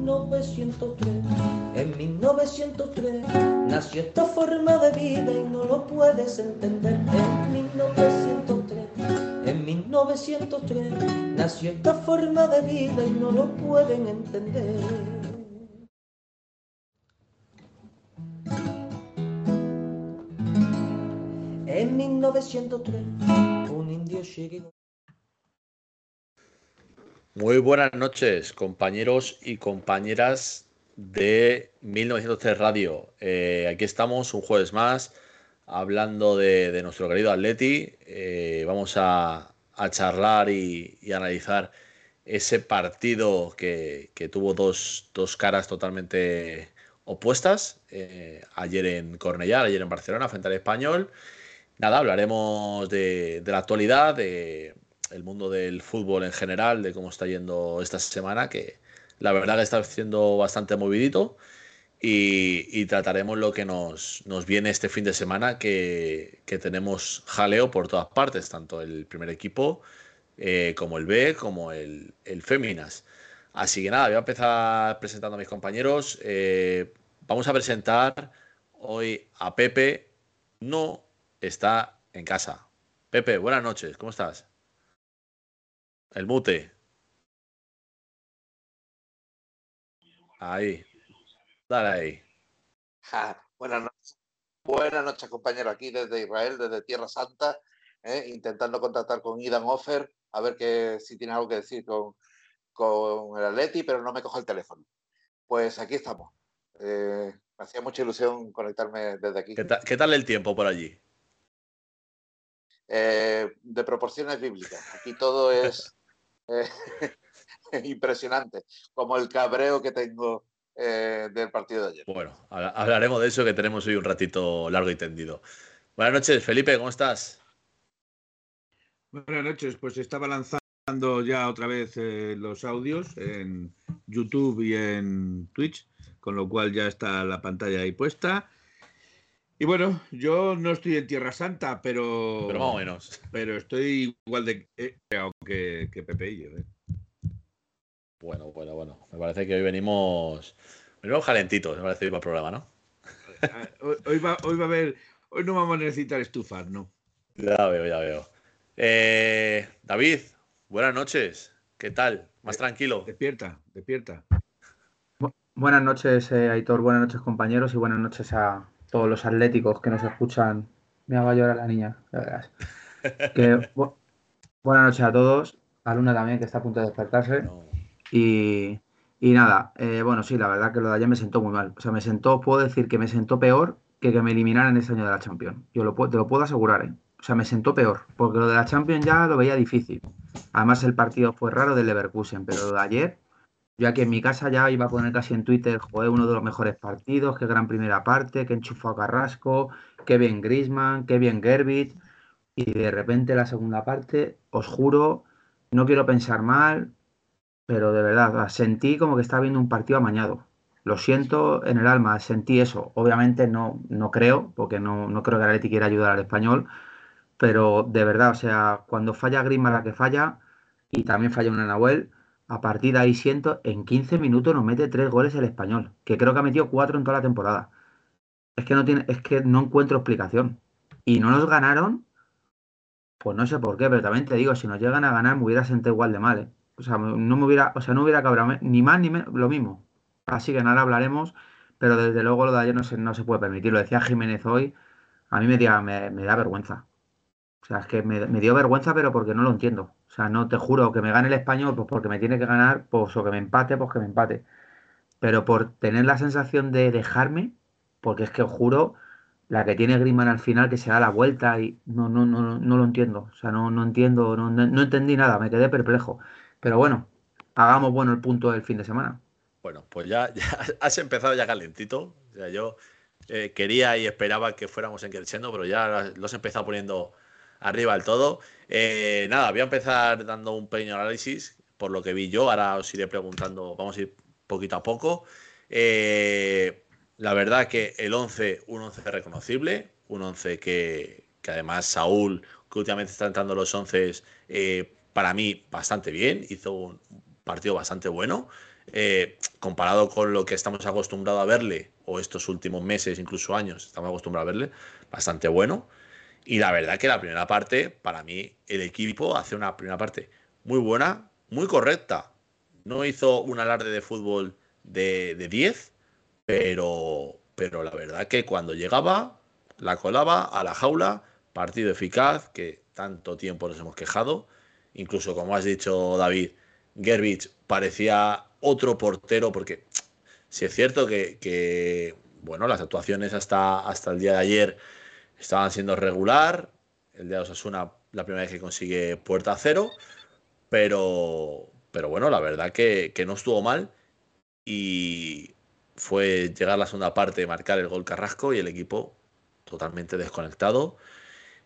1903. En 1903 nació esta forma de vida y no lo puedes entender. En 1903, en 1903 nació esta forma de vida y no lo pueden entender. En 1903, un indio chiquito. Muy buenas noches, compañeros y compañeras de 1903 Radio. Eh, aquí estamos un jueves más hablando de, nuestro querido Atleti. Eh, vamos a, charlar y, analizar ese partido que, tuvo dos, dos, caras totalmente opuestas. Eh, ayer en Cornellá, ayer en Barcelona, frente al español. Nada, hablaremos de, de la actualidad, de el mundo del fútbol en general, de cómo está yendo esta semana, que la verdad que está siendo bastante movidito. Y, trataremos lo que nos, nos, viene este fin de semana, que, que, tenemos jaleo por todas partes, tanto el primer equipo eh, como el B, como el, el Féminas. Así que nada, voy a empezar presentando a mis compañeros. Eh, vamos a presentar hoy a Pepe. No está en casa. Pepe, buenas noches, ¿cómo estás? El mute. Ahí. Dale ahí. Ja, buenas noches. Buenas noches, compañero. Aquí desde Israel, desde Tierra Santa, eh, intentando contactar con Idan Offer, a ver que, si tiene algo que decir con, con el Atleti, pero no me coge el teléfono. Pues aquí estamos. Eh, me hacía mucha ilusión conectarme desde aquí. ¿Qué, ta ¿Qué, tal el tiempo por allí? Eh, de proporciones bíblicas. Aquí todo es eh, impresionante, como el cabreo que tengo eh, del partido de ayer. Bueno, hablaremos de eso que tenemos hoy un ratito largo y tendido. Buenas noches, Felipe, ¿cómo estás? Buenas noches, pues estaba lanzando ya otra vez eh, los audios en YouTube y en Twitch, con lo cual ya está la pantalla ahí puesta. Y bueno, yo no estoy en Tierra Santa, pero. Pero más o menos. Pero estoy igual de que, que Pepe y yo. ¿eh? Bueno, bueno, bueno. Me parece que hoy venimos. Venimos calentitos, me parece, para el programa, ¿no? Hoy, hoy, va, hoy va a haber. Hoy no vamos a necesitar estufar, ¿no? Ya veo, ya veo. Eh, David, buenas noches. ¿Qué tal? ¿Más tranquilo? Despierta, despierta. Buenas noches, eh, Aitor. Buenas noches, compañeros. Y buenas noches a, todos los atléticos que nos escuchan. Me haga llorar la niña, ya verás. Que, bu buenas noches a todos. A Luna también, que está a punto de despertarse. No. Y, y, nada, eh, bueno, sí, la verdad que lo de ayer me sentó muy mal. O sea, me sentó, puedo decir que me sentó peor que que me eliminaran este año de la Champions. Yo lo, te lo puedo asegurar, ¿eh? O sea, me sentó peor, porque lo de la Champions ya lo veía difícil. Además, el partido fue raro del Leverkusen, pero lo de ayer yo aquí en mi casa ya iba a poner casi en Twitter, joder, uno de los mejores partidos, qué gran primera parte, que enchufó a Carrasco, qué bien Grisman, qué bien Gerbit. Y de repente la segunda parte, os juro, no quiero pensar mal, pero de verdad, sentí como que estaba viendo un partido amañado. Lo siento en el alma, sentí eso. Obviamente no, no creo, porque no, no creo que Atleti quiera ayudar al español, pero de verdad, o sea, cuando falla Grisman la que falla, y también falla una Nahuel, a partir de ahí siento, en 15 minutos nos mete tres goles el español, que creo que ha metido cuatro en toda la temporada. Es que no tiene, es que no encuentro explicación. Y no nos ganaron, pues no sé por qué, pero también te digo, si nos llegan a ganar me hubiera sentido igual de mal, ¿eh? O sea, no me hubiera, o sea, no hubiera cabrado ni más ni menos, lo mismo. Así que nada hablaremos, pero desde luego lo de ayer no se, no se puede permitir. Lo decía Jiménez hoy, a mí me, me, me da vergüenza. O sea, es que me, me, dio vergüenza, pero porque no lo entiendo. O sea, no te juro que me gane el español, pues porque me tiene que ganar, pues o que me empate, pues que me empate. Pero por tener la sensación de dejarme, porque es que os juro, la que tiene Griezmann al final que se da la vuelta y no, no, no, no lo entiendo. O sea, no, no entiendo, no, no entendí nada, me quedé perplejo. Pero bueno, hagamos bueno el punto del fin de semana. Bueno, pues ya, has empezado ya calentito. O sea, yo eh, quería y esperaba que fuéramos en creciendo, pero ya los he empezado poniendo arriba del todo. Eh, nada, voy a empezar dando un pequeño análisis por lo que vi yo. Ahora os iré preguntando, vamos a ir poquito a poco. Eh, la verdad que el 11, un 11 reconocible, un 11 que, además Saúl, que últimamente está entrando los 11, para mí bastante bien, hizo un partido bastante bueno. Eh, comparado con lo que estamos acostumbrados a verle, o estos últimos meses, incluso años, estamos acostumbrados a verle, bastante bueno. Y la verdad que la primera parte, para mí, el equipo hace una primera parte muy buena, muy correcta. No hizo un alarde de fútbol de, 10, pero, pero la verdad que cuando llegaba, la colaba a la jaula, partido eficaz, que tanto tiempo nos hemos quejado. Incluso, como has dicho, David, Gerbich parecía otro portero, porque si es cierto que, bueno, las actuaciones hasta, hasta el día de ayer estaban siendo regular, el de Osasuna la primera vez que consigue puerta cero, pero, pero bueno, la verdad que, no estuvo mal. Y fue llegar a la segunda parte, marcar el gol Carrasco y el equipo totalmente desconectado.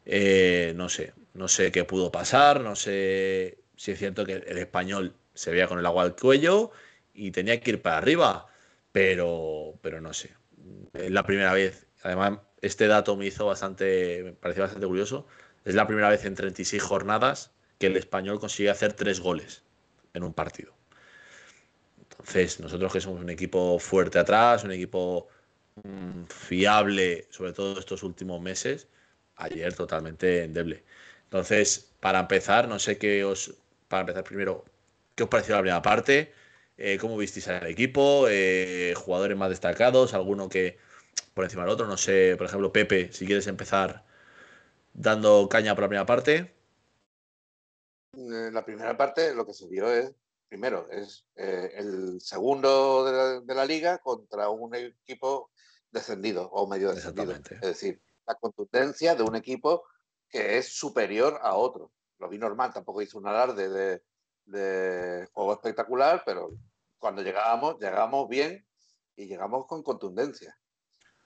Eh, no sé, no sé qué pudo pasar, no sé si es cierto que el español se veía con el agua al cuello y tenía que ir para arriba, pero, pero no sé. Es la primera vez, además, este dato me hizo bastante, me pareció bastante curioso. Es la primera vez en 36 jornadas que el español consigue hacer tres goles en un partido. Entonces, nosotros que somos un equipo fuerte atrás, un equipo mm, fiable, sobre todo estos últimos meses, ayer totalmente endeble. Entonces, para empezar, no sé qué os. Para empezar primero, ¿Qué os pareció la primera parte? Eh, ¿Cómo visteis al equipo? Eh, ¿Jugadores más destacados? ¿Alguno que por encima del otro? No sé, por ejemplo, Pepe, si quieres empezar dando caña por la primera parte. En la primera parte lo que se vio es, primero, es eh, el segundo de la, liga contra un equipo descendido o medio descendido. Es decir, la contundencia de un equipo que es superior a otro. Lo vi normal, tampoco hizo un alarde de, de juego espectacular, pero cuando llegábamos, llegamos bien y llegamos con contundencia.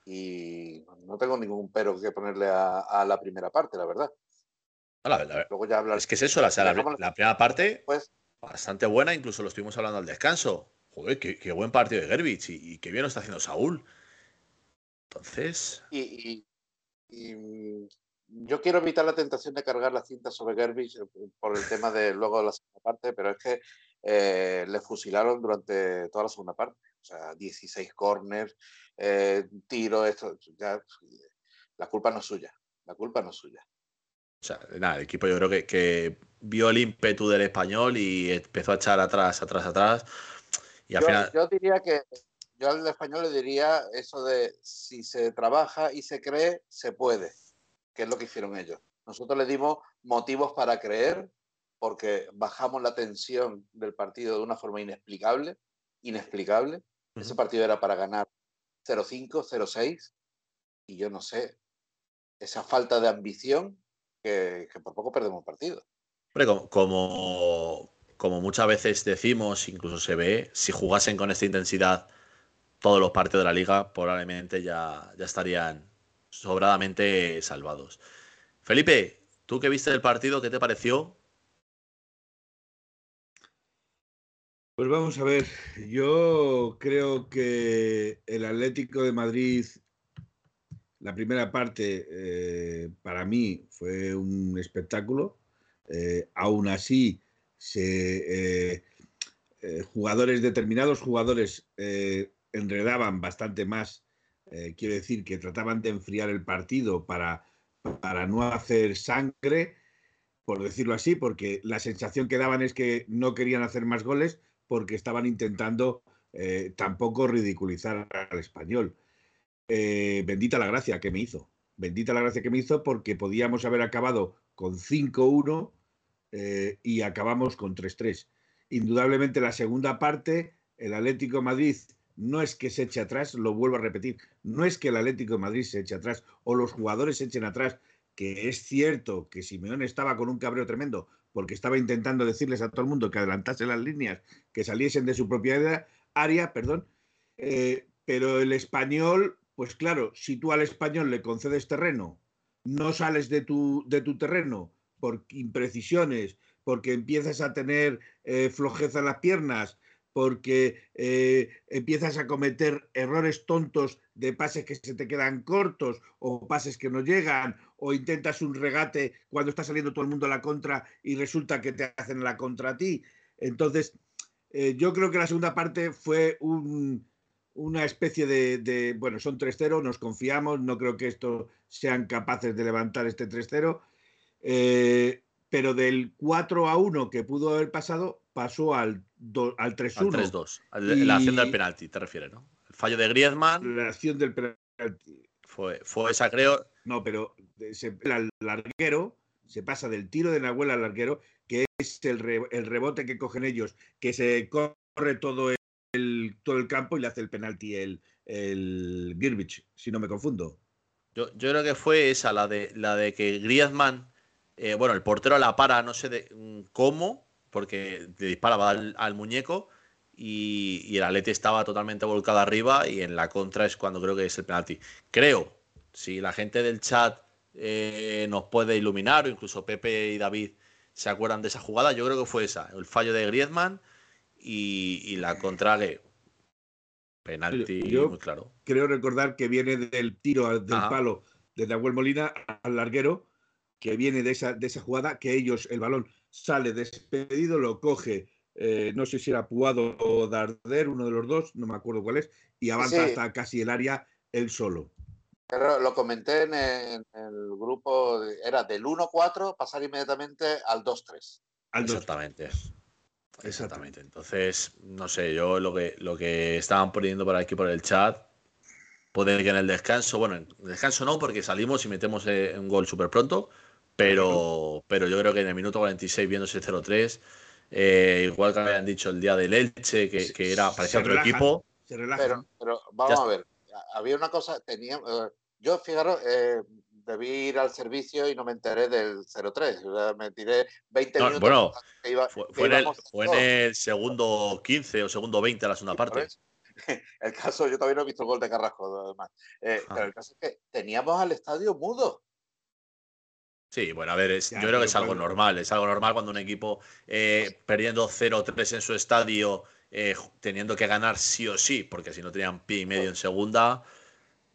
Y no tengo ningún pero que ponerle a, la primera parte, la verdad. Luego ya hablar... Es que es eso, la, la, primera parte, pues, bastante buena, incluso lo estuvimos hablando al descanso. Joder, qué, buen partido de Gerbich y, qué bien lo está haciendo Saúl. Entonces. y, yo quiero evitar la tentación de cargar la cinta sobre Gerbich eh, por el tema de luego la segunda parte, pero es que eh, le fusilaron durante toda la segunda parte. O sea, 16 corners, eh, tiro, esto. Ya, la culpa no es suya. La culpa no es suya. O sea, nada, el equipo yo creo que, que vio el ímpetu del español y empezó a echar atrás, atrás, atrás. Y al yo, final... yo diría que yo al español le diría eso de si se trabaja y se cree, se puede que es lo que hicieron ellos. Nosotros les dimos motivos para creer porque bajamos la tensión del partido de una forma inexplicable, inexplicable. Ese partido era para ganar 0-5, 0-6 y yo no sé, esa falta de ambición que, por poco perdemos partido. Hombre, como, como, muchas veces decimos, incluso se ve, si jugasen con esta intensidad todos los partidos de la liga, probablemente ya, ya estarían sobradamente salvados. Felipe, tú que viste el partido, ¿qué te pareció? Pues vamos a ver, yo creo que el Atlético de Madrid, la primera parte, eh, para mí fue un espectáculo. Eh, aún así, se, eh, jugadores determinados, jugadores enredaban bastante más quiero decir que trataban de enfriar el partido para, para no hacer sangre, por decirlo así, porque la sensación que daban es que no querían hacer más goles porque estaban intentando tampoco ridiculizar al español. Eh, bendita la gracia que me hizo. Bendita la gracia que me hizo porque podíamos haber acabado con 5-1 y acabamos con 3-3. Indudablemente la segunda parte, el Atlético Madrid no es que se eche atrás, lo vuelvo a repetir, no es que el Atlético de Madrid se eche atrás o los jugadores se echen atrás, que es cierto que Simeón estaba con un cabreo tremendo porque estaba intentando decirles a todo el mundo que adelantase las líneas, que saliesen de su propiedad, área, perdón, eh, pero el español, pues claro, si tú al español le concedes terreno, no sales de tu, de tu terreno por imprecisiones, porque empiezas a tener eh, flojeza en las piernas, porque eh, empiezas a cometer errores tontos de pases que se te quedan cortos o pases que no llegan, o intentas un regate cuando está saliendo todo el mundo a la contra y resulta que te hacen la contra a ti. Entonces, eh, yo creo que la segunda parte fue una especie de, bueno, son 3-0, nos confiamos, no creo que esto sean capaces de levantar este 3-0, eh, pero del 4 a 1 que pudo haber pasado, pasó al, al 3-1. Al 3-2, la acción del penalti, te refieres, ¿no? El fallo de Griezmann. La acción del penalti. Fue, fue esa, creo. No, pero el larguero se pasa del tiro de Nahuel al larguero, que es el, rebote que cogen ellos, que se corre todo el, todo el campo y le hace el penalti el, el Girbich, si no me confundo. Yo, yo, creo que fue esa, la de, la de que Griezmann, eh, bueno, el portero la para, no sé mm, cómo, porque le disparaba al, muñeco y, el Atleti estaba totalmente volcado arriba y en la contra es cuando creo que es el penalti. Creo, si la gente del chat eh, nos puede iluminar o incluso Pepe y David se acuerdan de esa jugada, yo creo que fue esa, el fallo de Griezmann y, la contra que penalti muy claro. Creo recordar que viene del tiro del palo de Nahuel Molina al larguero, que viene de esa, de esa jugada, que ellos, el balón sale despedido, lo coge, eh, no sé si era Puado o Darder, uno de los dos, no me acuerdo cuál es, y avanza hasta casi el área él solo. Pero lo comenté en el, grupo, era del 1-4 pasar inmediatamente al 2-3. Exactamente. Exactamente. Entonces, no sé, yo lo que, lo que estaban poniendo por aquí por el chat, puede que en el descanso, bueno, en el descanso no, porque salimos y metemos eh, un gol súper pronto, pero, pero yo creo que en el minuto 46, viéndose 0-3, eh, igual que habían dicho el día del Elche, que, que era, parecía otro equipo. Se relaja. Pero, vamos a ver, había una cosa, tenía, eh, yo, fijaros, eh, debí ir al servicio y no me enteré del 03. me tiré 20 minutos. Bueno, fue, en el, segundo 15 o segundo 20 a la segunda parte. El caso, yo todavía no he visto el gol de Carrasco, además. pero el caso es que teníamos al estadio mudo. Sí, bueno, a ver, yo creo que es algo normal. Es algo normal cuando un equipo eh, perdiendo 0-3 en su estadio, eh, teniendo que ganar sí o sí, porque si no tenían pie y medio en segunda.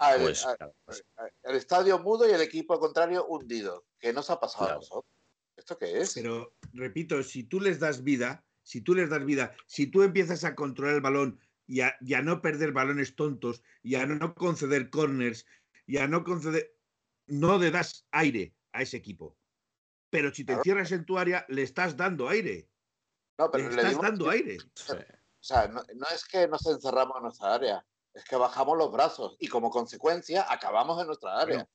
Ah, pues, pues el, estadio mudo y el equipo contrario hundido. ¿Qué nos ha pasado a nosotros? ¿Esto qué es? Pero, repito, si tú les das vida, si tú les das vida, si tú empiezas a controlar el balón y a, y a no perder balones tontos y a no conceder corners y a no conceder. No le das aire a ese equipo. Pero si te encierras en tu área, le estás dando aire. No, pero le, estás dando aire. O sea, no, es que nos encerramos en nuestra área, es que bajamos los brazos y como consecuencia acabamos en nuestra área.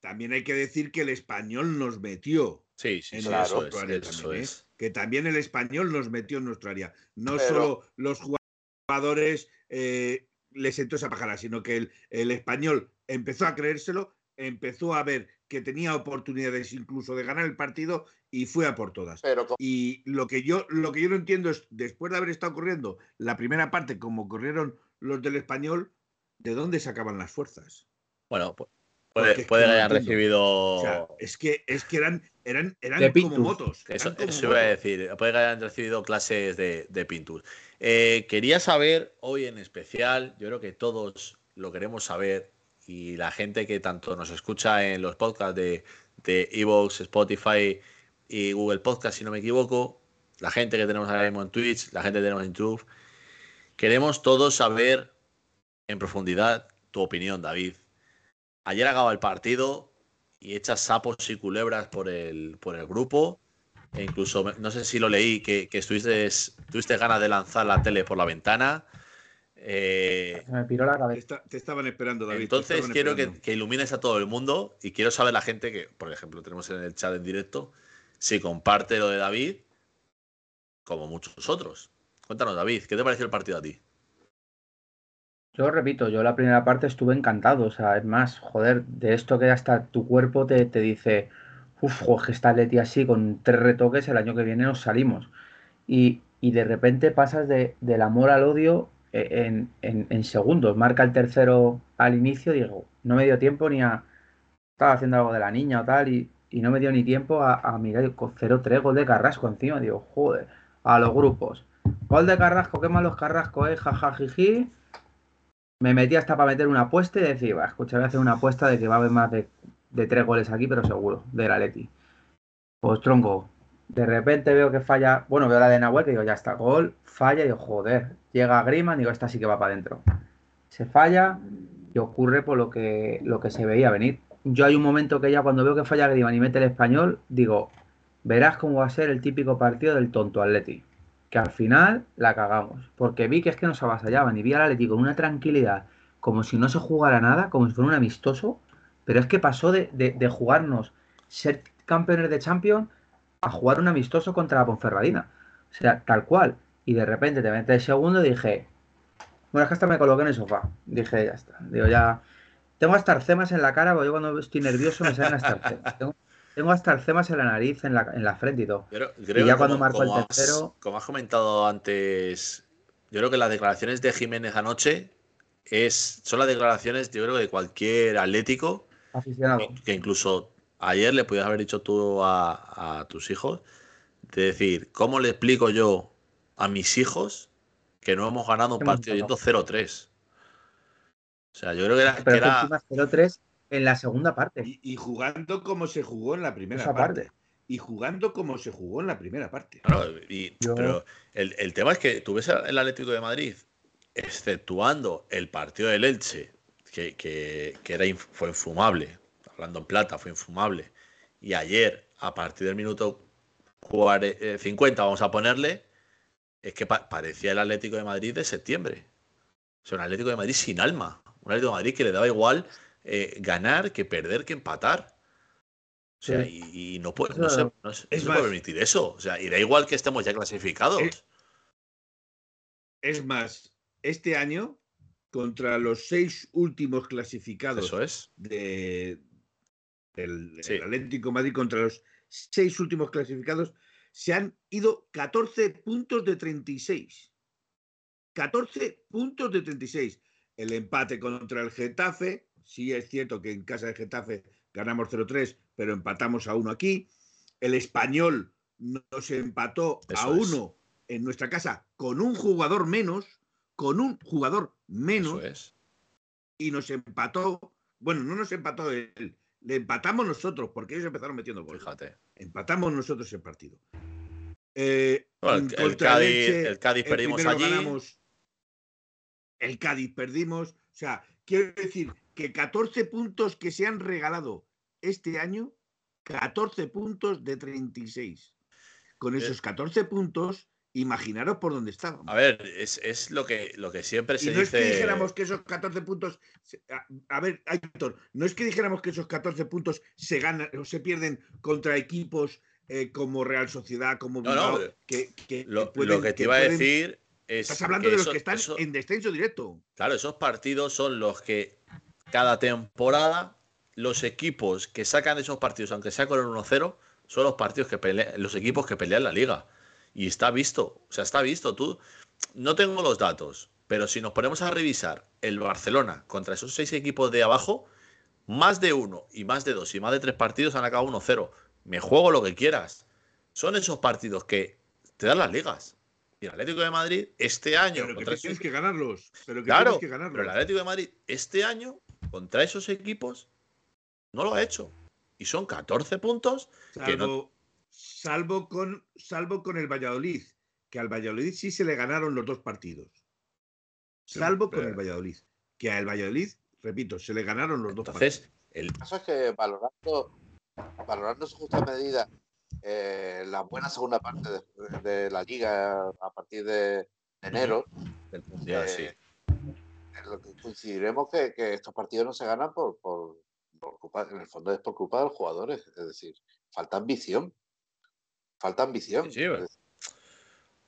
también hay que decir que el español nos metió. Sí, sí, en claro, eso, ¿eh? es, Que también el español nos metió en nuestra área. No solo los jugadores eh, les sentó esa pajara, sino que el, el español empezó a creérselo, empezó a ver que tenía oportunidades incluso de ganar el partido y fue a por todas. Y lo que yo lo que yo no entiendo es después de haber estado corriendo la primera parte como corrieron los del español, ¿de dónde sacaban las fuerzas? Bueno, puede, que hayan recibido. es que es que eran eran eran como motos. Eso, iba a decir. Puede que hayan recibido clases de, de pintura. Eh, quería saber hoy en especial, yo creo que todos lo queremos saber y la gente que tanto nos escucha en los podcasts de, de Evox, Spotify y Google Podcast, si no me equivoco, la gente que tenemos ahora mismo en Twitch, la gente que tenemos en YouTube, queremos todos saber en profundidad tu opinión, David. Ayer acaba el partido y echas sapos y culebras por el, por el grupo. E incluso, no sé si lo leí, que, que estuviste, tuviste ganas de lanzar la tele por la ventana. Eh, me piró la cabeza. Te, estaban esperando, David. Entonces quiero que, ilumines a todo el mundo y quiero saber la gente que, por ejemplo, tenemos en el chat en directo, si comparte lo de David, como muchos otros. Cuéntanos, David, ¿qué te pareció el partido a ti? Yo repito, yo la primera parte estuve encantado. O sea, es más, joder, de esto que hasta tu cuerpo te, te dice, uff, que está Leti así, con tres retoques, el año que viene nos salimos. Y, y de repente pasas de, del amor al odio en, en, segundos. Marca el tercero al inicio, digo, no me dio tiempo ni a. Estaba haciendo algo de la niña o tal, y, no me dio ni tiempo a, a mirar 0-3 gol de Carrasco encima. Digo, joder, a los grupos. Gol de Carrasco, qué malos Carrasco, eh, jajajiji. Me metí hasta para meter una apuesta y decir, va, escucha, voy a hacer una apuesta de que va a haber más de, tres goles aquí, pero seguro, de la Leti. Pues tronco, de repente veo que falla, bueno, veo la de Nahuel, que digo, ya está, gol, falla, y digo, joder, llega Grima, digo, esta sí que va para adentro. Se falla y ocurre por lo que, lo que se veía venir. Yo hay un momento que ya cuando veo que falla Grima y mete el español, digo, verás cómo va a ser el típico partido del tonto Atleti. Que al final la cagamos. Porque vi que es que nos avasallaban y vi al Atleti con una tranquilidad, como si no se jugara nada, como si fuera un amistoso. Pero es que pasó de, de jugarnos ser campeones de Champions a jugar un amistoso contra la Ponferradina. O sea, tal cual. Y de repente te metes el segundo y dije, bueno, es que hasta me coloqué en el sofá. Dije, ya está. Digo, ya. Tengo hasta arcemas en la cara, porque yo cuando estoy nervioso me salen hasta arcemas. Tengo, tengo hasta arcemas en la nariz, en la, en la frente y todo. y ya cuando marco el tercero. como has comentado antes, yo creo que las declaraciones de Jiménez anoche es, son las declaraciones, yo creo, de cualquier atlético. Aficionado. Que, incluso ayer le podías haber dicho tú a, tus hijos, de decir, ¿cómo le explico yo a mis hijos que no hemos ganado un partido yendo 0-3? O sea, yo creo que era. Pero que era... 0-3 en la segunda parte. Y, jugando como se jugó en la primera parte. Y jugando como se jugó en la primera parte. Pero el, tema es que tú ves el Atlético de Madrid, exceptuando el partido del Elche, que, que, era, fue infumable, hablando en plata, fue infumable. Y ayer, a partir del minuto 50, eh, vamos a ponerle, es que parecía el Atlético de Madrid de septiembre. O sea, un Atlético de Madrid sin alma. Un Atlético de Madrid que le daba igual eh, ganar que perder que empatar. O sea, y, no, puede, no, se, puede permitir eso. O sea, y da igual que estemos ya clasificados. Es, más, este año, contra los seis últimos clasificados eso es. de, el, Atlético Madrid contra los seis últimos clasificados, se han ido 14 puntos de 36. 14 puntos de 36. El empate contra el Getafe, sí es cierto que en casa de Getafe ganamos 0-3, pero empatamos a uno aquí. El español nos empató a uno en nuestra casa con un jugador menos, con un jugador menos. Y nos empató, bueno, no nos empató él, le empatamos nosotros, porque ellos empezaron metiendo goles. Fíjate. Empatamos nosotros el partido. Eh, el, Cádiz, perdimos allí. el Cádiz perdimos. O sea, quiero decir que 14 puntos que se han regalado este año, 14 puntos de 36. Con eh. esos 14 puntos, imaginaros por dónde estábamos. A ver, es, lo, que, lo que siempre se y no es que dijéramos que esos 14 puntos. A, ver, Héctor, no es que dijéramos que esos 14 puntos se ganan o se pierden contra equipos eh, como Real Sociedad, como no, que, lo, que te iba a decir es. Estás hablando de los que están en descenso directo. Claro, esos partidos son los que cada temporada los equipos que sacan esos partidos, aunque sea con el 1-0, son los partidos que pelean, los equipos que pelean la liga. Y está visto, o sea, está visto. Tú, no tengo los datos, pero si nos ponemos a revisar el Barcelona contra esos seis equipos de abajo, más de uno y más de dos y más de tres partidos han acabado 1-0. Me juego lo que quieras. Son esos partidos que te dan las ligas. Y el Atlético de Madrid este año. Pero que tienes que ganarlos. Pero claro, que ganarlos. pero el Atlético de Madrid este año contra esos equipos no lo ha hecho. Y son 14 puntos que no, salvo con, salvo con el Valladolid, que al Valladolid sí se le ganaron los dos partidos. Salvo con el Valladolid, que al Valladolid, repito, se le ganaron los dos partidos. El caso es que valorando, valorando su justa medida eh, la buena segunda parte de, la liga a partir de enero, eh, coincidiremos que, estos partidos no se ganan por, por, en el fondo es por culpa de los jugadores, es decir, falta ambición falta ambición. Sí, o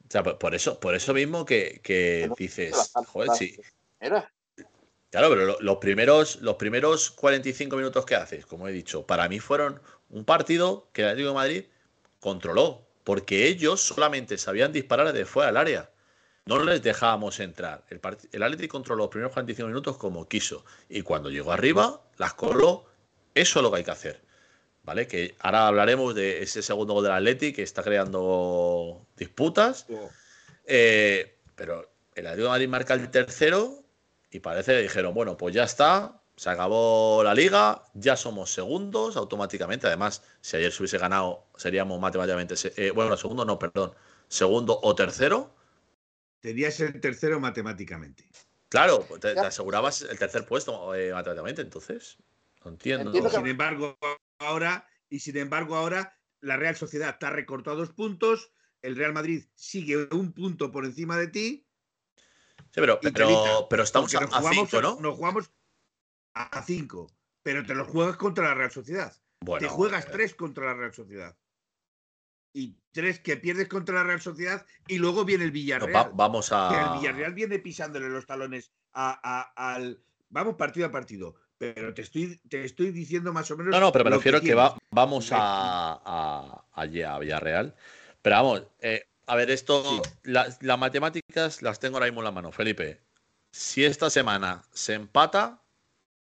sea, por eso, por eso mismo que, dices, joder, sí. Claro, pero los primeros, los primeros 45 minutos que haces, como he dicho, para mí fueron un partido que el Atlético de Madrid controló, porque ellos solamente sabían disparar desde fuera del área. No les dejábamos entrar. El, el Atleti controló los primeros 45 minutos como quiso. Y cuando llegó arriba, las coló. Eso es lo que hay que hacer. ¿Vale? Que ahora hablaremos de ese segundo gol del Atleti que está creando disputas. Eh, pero el Atlético de Madrid marca el tercero y parece que dijeron, bueno, pues ya está, se acabó la liga, ya somos segundos automáticamente. Además, si ayer se hubiese ganado, seríamos matemáticamente, eh, bueno, segundo no, perdón, segundo o tercero. Tenías el tercero matemáticamente. Claro, pues te, asegurabas el tercer puesto eh, matemáticamente, entonces. No entiendo. Entiendo que- Sin embargo, ahora, y sin embargo, ahora la Real Sociedad está recortado dos puntos, el Real Madrid sigue un punto por encima de ti. Sí, pero, pero, pero estamos a, jugamos, cinco, ¿no? Nos jugamos a cinco, pero te los juegas contra la Real Sociedad. Bueno, te juegas eh, tres contra la Real Sociedad. Y tres que pierdes contra la Real Sociedad y luego viene el no, Villarreal. va- vamos que a. el Villarreal viene pisándole los talones a- a- al. Vamos partido a partido. Pero te estoy, te estoy diciendo más o menos. No, no, pero me refiero que, tienes. va- vamos a, a, Villarreal. Pero vamos, eh, a ver, esto, Sí. las, las matemáticas las tengo ahora mismo en la mano, Felipe. Si esta semana se empata,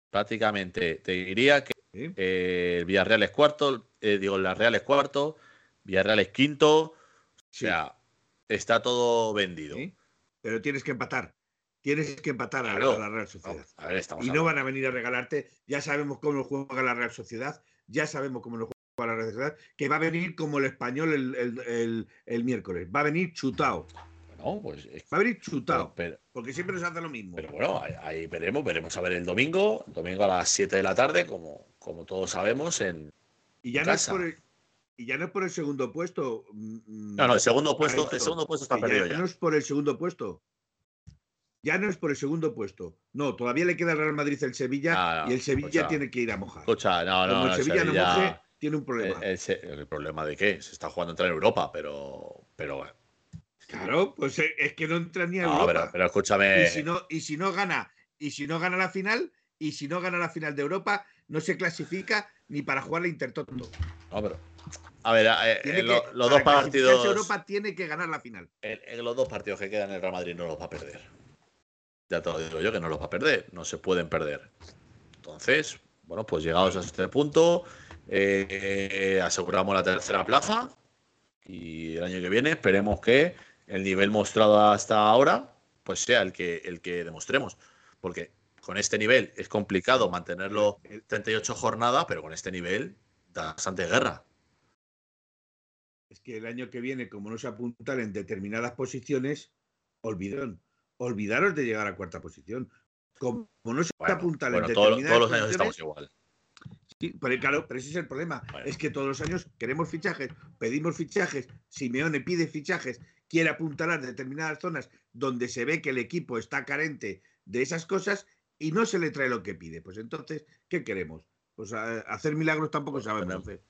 prácticamente te diría que Sí. eh, el Villarreal es cuarto, eh, digo, el Real es cuarto, Villarreal es quinto, o sea, está todo vendido. sí. Pero tienes que empatar. Tienes que empatar a, la- Claro. a la Real Sociedad. A ver, Y no van a venir a regalarte. Ya sabemos cómo juega la Real Sociedad. Ya sabemos cómo lo juega la Real Sociedad. Que va a venir como el español el, el- el- el miércoles. Va a venir chutado. Bueno, pues es- Va a venir chutado. pero, Porque siempre nos hace lo mismo. Pero bueno, ahí, ahí veremos, veremos a ver el domingo, domingo a las 7 de la tarde, como, como todos sabemos, en... y, ya no es por el, y ya no es por el segundo puesto. mm, No, no, el segundo puesto, el segundo puesto está perdido ya ya. no es por el segundo puesto. Ya no es por el segundo puesto. No, todavía le queda al Real Madrid el Sevilla no, y el Sevilla escucha. tiene que ir a mojar. Escucha, no, no, Como no, el Sevilla, no moje, tiene un problema. el problema de qué? Se está jugando entrar en Europa, pero... pero Claro, pues eh, es que no entra ni a Europa. pero, pero escúchame... y si no, y si no gana, y si no gana la final, y si no gana la final de Europa, no se clasifica ni para jugar la Intertoto. no, pero- a ver, eh, Tiene en que- lo- los dos partidos... Europa tiene que ganar la final. En, en los dos partidos que quedan el Real Madrid no los va a perder. Ya te lo digo yo que no los va a perder, no se pueden perder. Entonces, bueno, pues llegados a este punto, eh, aseguramos la tercera plaza y el año que viene esperemos que el nivel mostrado hasta ahora pues sea el que, el que demostremos. Porque con este nivel es complicado mantenerlo 38 jornadas, pero con este nivel da bastante guerra. Es que el año que viene, como no se apuntan en determinadas posiciones, olvidaron. Olvidaros de llegar a cuarta posición. Como no se Bueno, apuntan bueno, en todo- determinadas todos los años estamos igual. Sí, pero claro, pero ese es el problema. Bueno. Es que todos los años queremos fichajes, pedimos fichajes, Simeone pide fichajes, quiere apuntalar determinadas zonas donde se ve que el equipo está carente de esas cosas y no se le trae lo que pide. Pues entonces, ¿qué queremos? Pues a- hacer milagros tampoco Pues sabemos. hacer.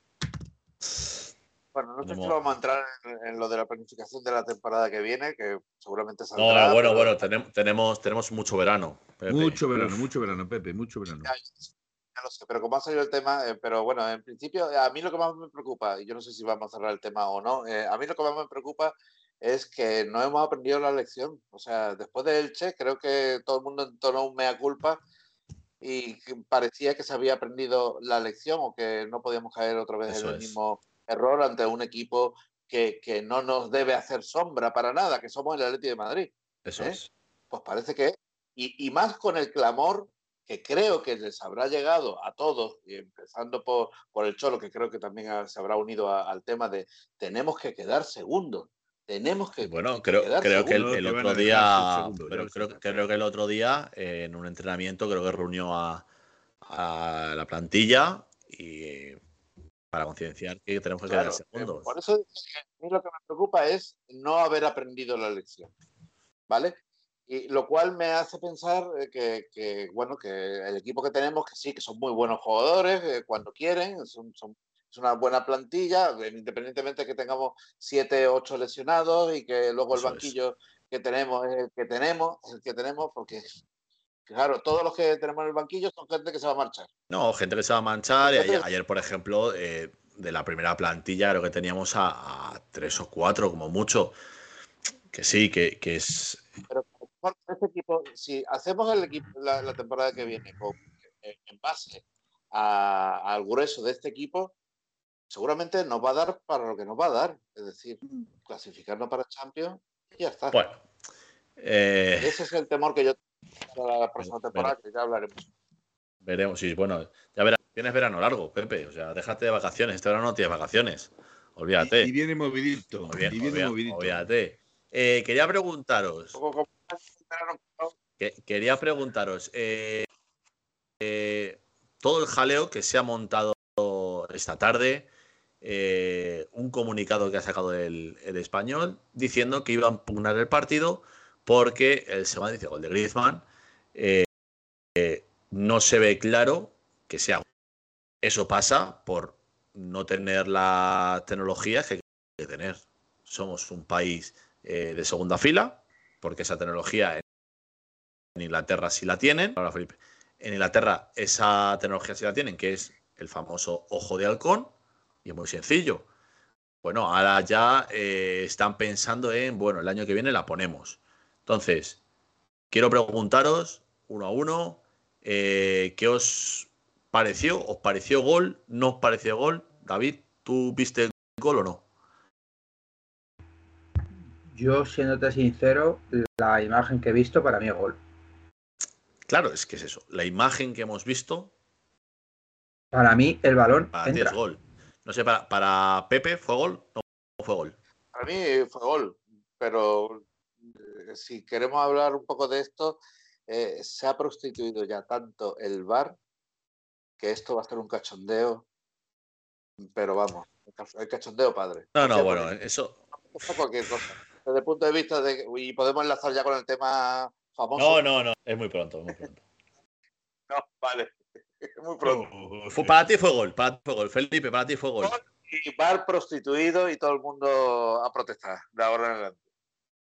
Bueno, no sé si Tenemos- vamos a entrar en, en lo de la planificación de la temporada que viene, que seguramente saldrá. No, bueno, pero- bueno, tenemos, tenemos, tenemos mucho verano. Pepe. Mucho verano, Uf. mucho verano, Pepe, mucho verano. Ya, ya lo sé, pero como ha salido el tema, eh, pero bueno, en principio, a mí lo que más me preocupa, y yo no sé si vamos a cerrar el tema o no, eh, a mí lo que más me preocupa es que no hemos aprendido la lección. O sea, después del Che, creo que todo el mundo entonó un mea culpa y parecía que se había aprendido la lección o que no podíamos caer otra vez Eso en el es. mismo error ante un equipo que, que no nos debe hacer sombra para nada, que somos el Atlético de Madrid. Eso ¿eh? es. Pues parece que, y, y más con el clamor que creo que les habrá llegado a todos, y empezando por, por el Cholo, que creo que también se habrá unido a- al tema de tenemos que quedar segundos, tenemos que, Bueno, creo, creo que el, el otro día, ya pero creo, sé. creo que el otro día eh, en un entrenamiento creo que reunió a, a la plantilla y eh, para concienciar que tenemos que Claro, quedar eh, segundos. por eso a mí lo que me preocupa es no haber aprendido la lección, ¿vale? Y lo cual me hace pensar eh, que, que, bueno, que el equipo que tenemos, que sí, que son muy buenos jugadores eh, cuando quieren, son, son- es una buena plantilla, eh, independientemente de que tengamos siete, ocho lesionados y que luego el Eso es. banquillo que tenemos es el que tenemos, es el que tenemos, porque, claro, todos los que tenemos en el banquillo son gente que se va a marchar. No, gente que se va a manchar. Y ayer, por ejemplo, eh, de la primera plantilla, creo que teníamos a, a tres o cuatro, como mucho. Que sí, que, que es. Pero este equipo, si hacemos el equipo la, temporada que viene en base al grueso de este equipo, seguramente nos va a dar para lo que nos va a dar. Es decir, clasificarnos para Champions y ya está. Bueno. Eh, Ese es el temor que yo tengo para la próxima temporada, que ya hablaremos. Veremos, sí, bueno, ya verás. Tienes verano largo, Pepe. O sea, déjate de vacaciones. Este verano no tienes vacaciones. Olvídate. Y, viene movidito. y viene movidito. Olvídate. Eh, quería preguntaros. quería preguntaros. Eh, todo el jaleo que se ha montado esta tarde eh, un comunicado que ha sacado el, español diciendo que iba a impugnar el partido porque el segundo dice gol de Griezmann eh, no se ve claro que sea. Eso pasa por no tener la tecnología que hay que tener. Somos un país eh, de segunda fila, porque esa tecnología en Inglaterra sí la tienen. En Inglaterra esa tecnología sí la tienen, que es el famoso ojo de halcón, y es muy sencillo. Bueno, ahora ya eh, están pensando en, bueno, el año que viene la ponemos. Entonces, quiero preguntaros uno a uno, eh, ¿qué os pareció? ¿Os pareció gol? ¿No os pareció gol? David, ¿tú viste el gol o no? Yo, siéndote sincero, la imagen que he visto para mí es gol. Claro, es que es eso. La imagen que hemos visto. Para mí, el balón. Para es gol. No sé, para, Pepe, ¿fue gol? No fue gol. Para mí fue gol, pero eh, si queremos hablar un poco de esto, eh, se ha prostituido ya tanto el bar que esto va a ser un cachondeo, pero vamos, el cachondeo padre. No, no, bueno, eso. Cualquier cosa. Desde el punto de vista de. Y podemos enlazar ya con el tema famoso. No, no, no, es muy pronto, muy pronto. no, vale. Muy pronto. Fue, para ti fue gol, para ti fue gol. Felipe, para ti fue gol. Y bar prostituido y todo el mundo a protestar de ahora en adelante.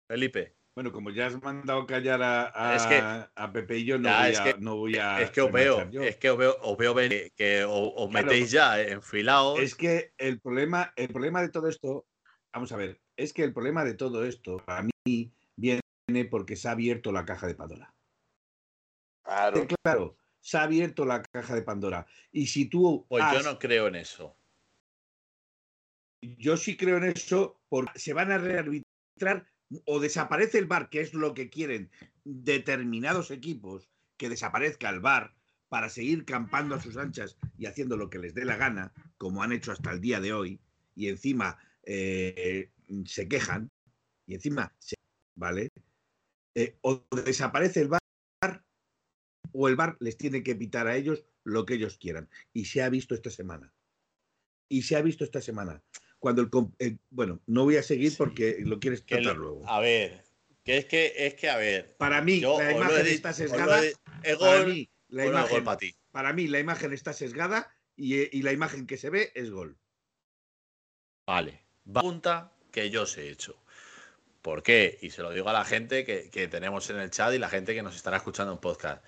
Felipe. Bueno, como ya has mandado callar a, a, Pepe y yo, no, voy, a, no voy a. Es que os veo, es que os veo, os veo que os, metéis ya enfilados. Es que el problema, el problema de todo esto, vamos a ver, es que el problema de todo esto, para mí, viene porque se ha abierto la caja de Pandora. Claro. Claro se ha abierto la caja de Pandora. Y si tú. Pues yo no creo en eso. Yo sí creo en eso, porque se van a rearbitrar o desaparece el bar, que es lo que quieren determinados equipos, que desaparezca el bar para seguir campando a sus anchas y haciendo lo que les dé la gana, como han hecho hasta el día de hoy, y encima eh, se quejan, y encima se. ¿Vale? Eh, o desaparece el bar o el VAR les tiene que pitar a ellos lo que ellos quieran. Y se ha visto esta semana. Y se ha visto esta semana. Cuando el, bueno, no voy a seguir porque lo quieres tratar luego. A ver, que es que es que a ver. Para mí la imagen está sesgada. para mí la imagen para, mí la imagen está sesgada y, la imagen que se ve es gol. Vale. Pregunta que yo os he hecho. ¿Por qué? Y se lo digo a la gente que, que, tenemos en el chat y la gente que nos estará escuchando en podcast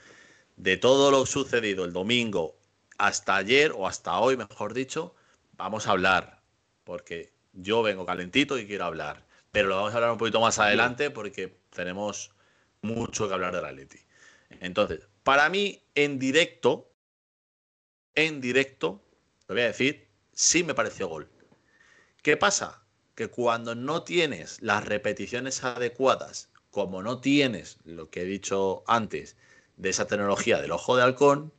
de todo lo sucedido el domingo hasta ayer o hasta hoy, mejor dicho, vamos a hablar, porque yo vengo calentito y quiero hablar, pero lo vamos a hablar un poquito más adelante porque tenemos mucho que hablar de la Leti. Entonces, para mí, en directo, en directo, lo voy a decir, sí me pareció gol. ¿Qué pasa? Que cuando no tienes las repeticiones adecuadas, como no tienes lo que he dicho antes, de esa tecnología del ojo de halcón,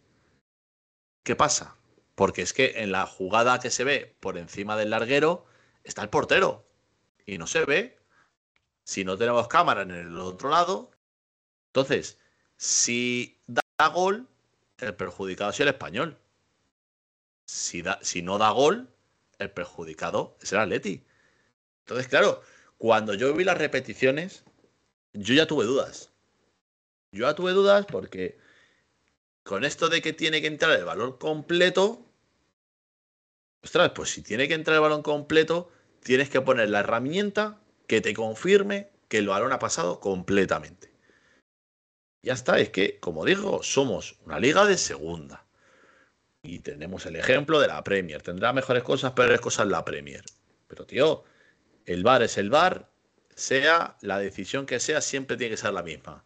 ¿qué pasa? Porque es que en la jugada que se ve por encima del larguero está el portero y no se ve. Si no tenemos cámara en el otro lado, entonces, si da gol, el perjudicado es el español. Si, da, si no da gol, el perjudicado es el Atleti. Entonces, claro, cuando yo vi las repeticiones, yo ya tuve dudas. Yo ya tuve dudas porque con esto de que tiene que entrar el balón completo, ostras, pues si tiene que entrar el balón completo, tienes que poner la herramienta que te confirme que el balón ha pasado completamente. Ya está, es que, como digo, somos una liga de segunda. Y tenemos el ejemplo de la Premier. Tendrá mejores cosas, peores cosas la Premier. Pero, tío, el bar es el bar, sea la decisión que sea, siempre tiene que ser la misma.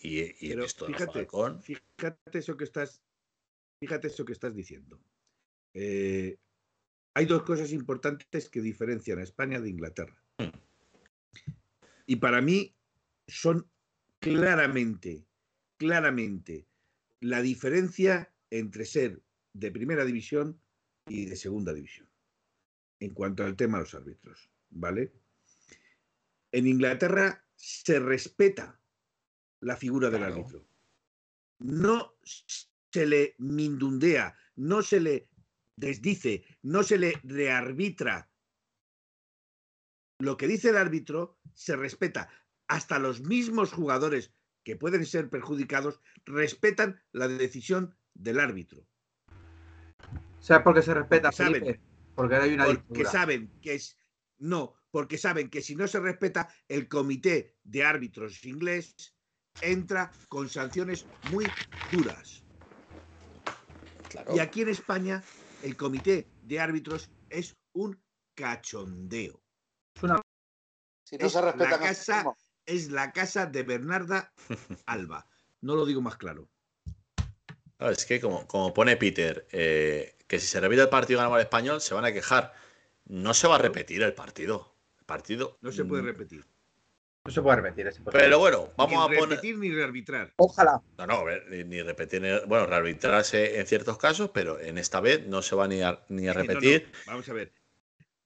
Y, Pero fíjate, fíjate eso que estás, fíjate eso que estás diciendo. Eh, hay dos cosas importantes que diferencian a España de Inglaterra. Hmm. Y para mí son claramente, claramente la diferencia entre ser de primera división y de segunda división en cuanto al tema de los árbitros, ¿vale? En Inglaterra se respeta la figura del árbitro. No se le mindundea, no se le desdice, no se le rearbitra. Lo que dice el árbitro se respeta. Hasta los mismos jugadores que pueden ser perjudicados respetan la decisión del árbitro. ¿Sabes por qué se respeta? Saben, porque hay una porque saben que es no, porque saben que si no se respeta el comité de árbitros inglés entra con sanciones muy duras. Y aquí en España el comité de árbitros es un cachondeo. Si no se respeta la casa, es la casa de Bernarda Alba. No lo digo más claro. es que como, como pone Peter, eh, que si se repite el partido ganamos el español, se van a quejar. No se va a repetir el partido. El partido. No se puede mm, repetir. No se puede repetir. Pero bueno, vamos a poner. repetir ni rearbitrar. Ojalá. No, no, ni, repetir. bueno, rearbitrarse en ciertos casos, pero en esta vez no se va ni a, ni a repetir. Vamos a ver.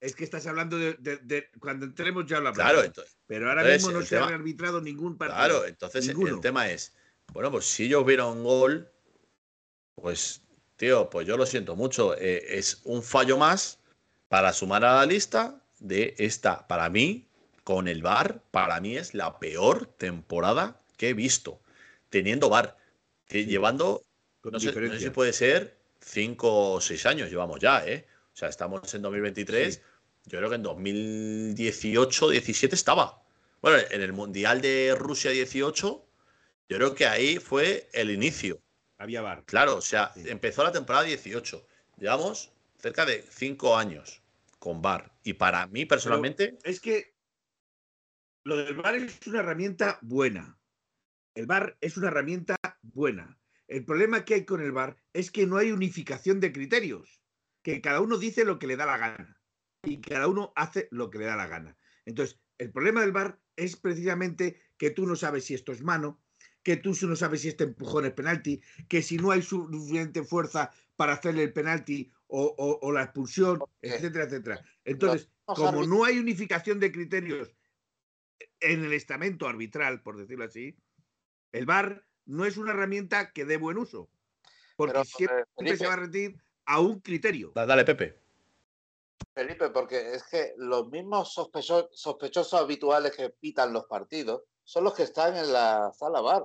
Es que estás hablando de, cuando entremos ya lo Claro, entonces, pero ahora mismo no se ha rearbitrado ningún partido. Claro, entonces el tema es, bueno, pues si ellos vieron un gol, pues, tío, pues yo lo siento mucho. Eh, es un fallo más para sumar a la lista de esta, para mí, con el VAR, para mí es la peor temporada que he visto. Teniendo VAR, llevando, no sé, si puede ser cinco o seis años llevamos ya, ¿eh? O sea, estamos en 2023. Yo creo que en 2018, 17 estaba. Bueno, en el Mundial de Rusia 18, yo creo que ahí fue el inicio. Había VAR. Claro, o sea, empezó la temporada 18. Llevamos cerca de cinco años con VAR. Y para mí, personalmente. es que lo del VAR es una herramienta buena. El VAR es una herramienta buena. El problema que hay con el VAR es que no hay unificación de criterios, que cada uno dice lo que le da la gana y cada uno hace lo que le da la gana. Entonces, el problema del VAR es precisamente que tú no sabes si esto es mano, que tú no sabes si este empujón es penalti, que si no hay suficiente fuerza para hacerle el penalti o la expulsión, etcétera, etcétera. Entonces, como no hay unificación de criterios en el estamento arbitral, por decirlo así, el VAR no es una herramienta que dé buen uso. Porque siempre se va a rendir a un criterio. Dale, Pepe. Felipe, porque es que los mismos sospechosos, habituales que pitan los partidos son los que están en la sala VAR.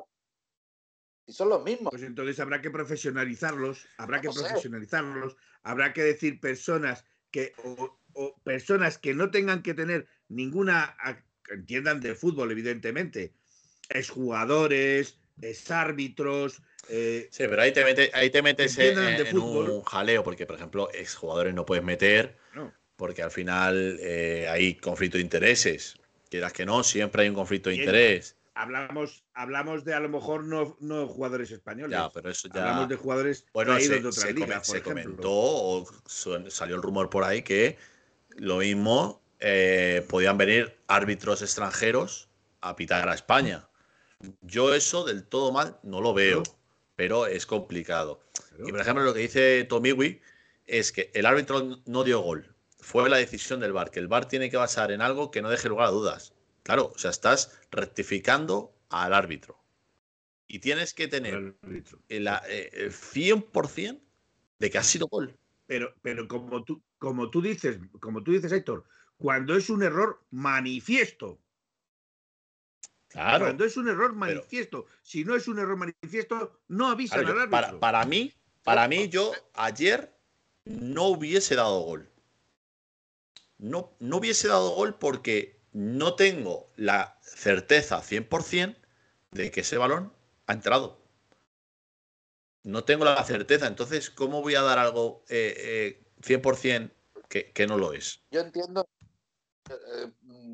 Y son los mismos. Pues entonces habrá que profesionalizarlos, habrá que profesionalizarlos, habrá que decir personas que o, personas que no tengan que tener ninguna entiendan de fútbol, evidentemente. Es jugadores, es árbitros. Eh, sí, pero ahí te, ahí te metes en, un jaleo, porque, por ejemplo, exjugadores no puedes meter, porque al final eh, hay conflicto de intereses. Quieras que no, siempre hay un conflicto de interés. Hablamos, hablamos de a lo mejor no, no jugadores españoles. Ya, pero eso ya. Hablamos de jugadores bueno, se, de otra liga, se comentó o salió el rumor por ahí que lo mismo eh, podían venir árbitros extranjeros a pitar a España. Yo eso del todo mal no lo veo, pero es complicado. Y por ejemplo, lo que dice Tomiwi es que el árbitro no dio gol. Fue la decisión del VAR, que el VAR tiene que basar en algo que no deje lugar a dudas. Claro, o sea, estás rectificando al árbitro. Y tienes que tener el, eh, el 100% de que ha sido gol. Pero, pero como, tú, como tú dices, como tú dices, Héctor, cuando es un error manifiesto. Claro. Cuando es un error manifiesto. si no es un error manifiesto, no avisan al árbitro. Para, para, mí, para mí, yo ayer no hubiese dado gol. No, no hubiese dado gol porque no tengo la certeza 100% de que ese balón ha entrado. No tengo la certeza. Entonces, ¿cómo voy a dar algo eh, 100% eh, que, que no lo es? Yo entiendo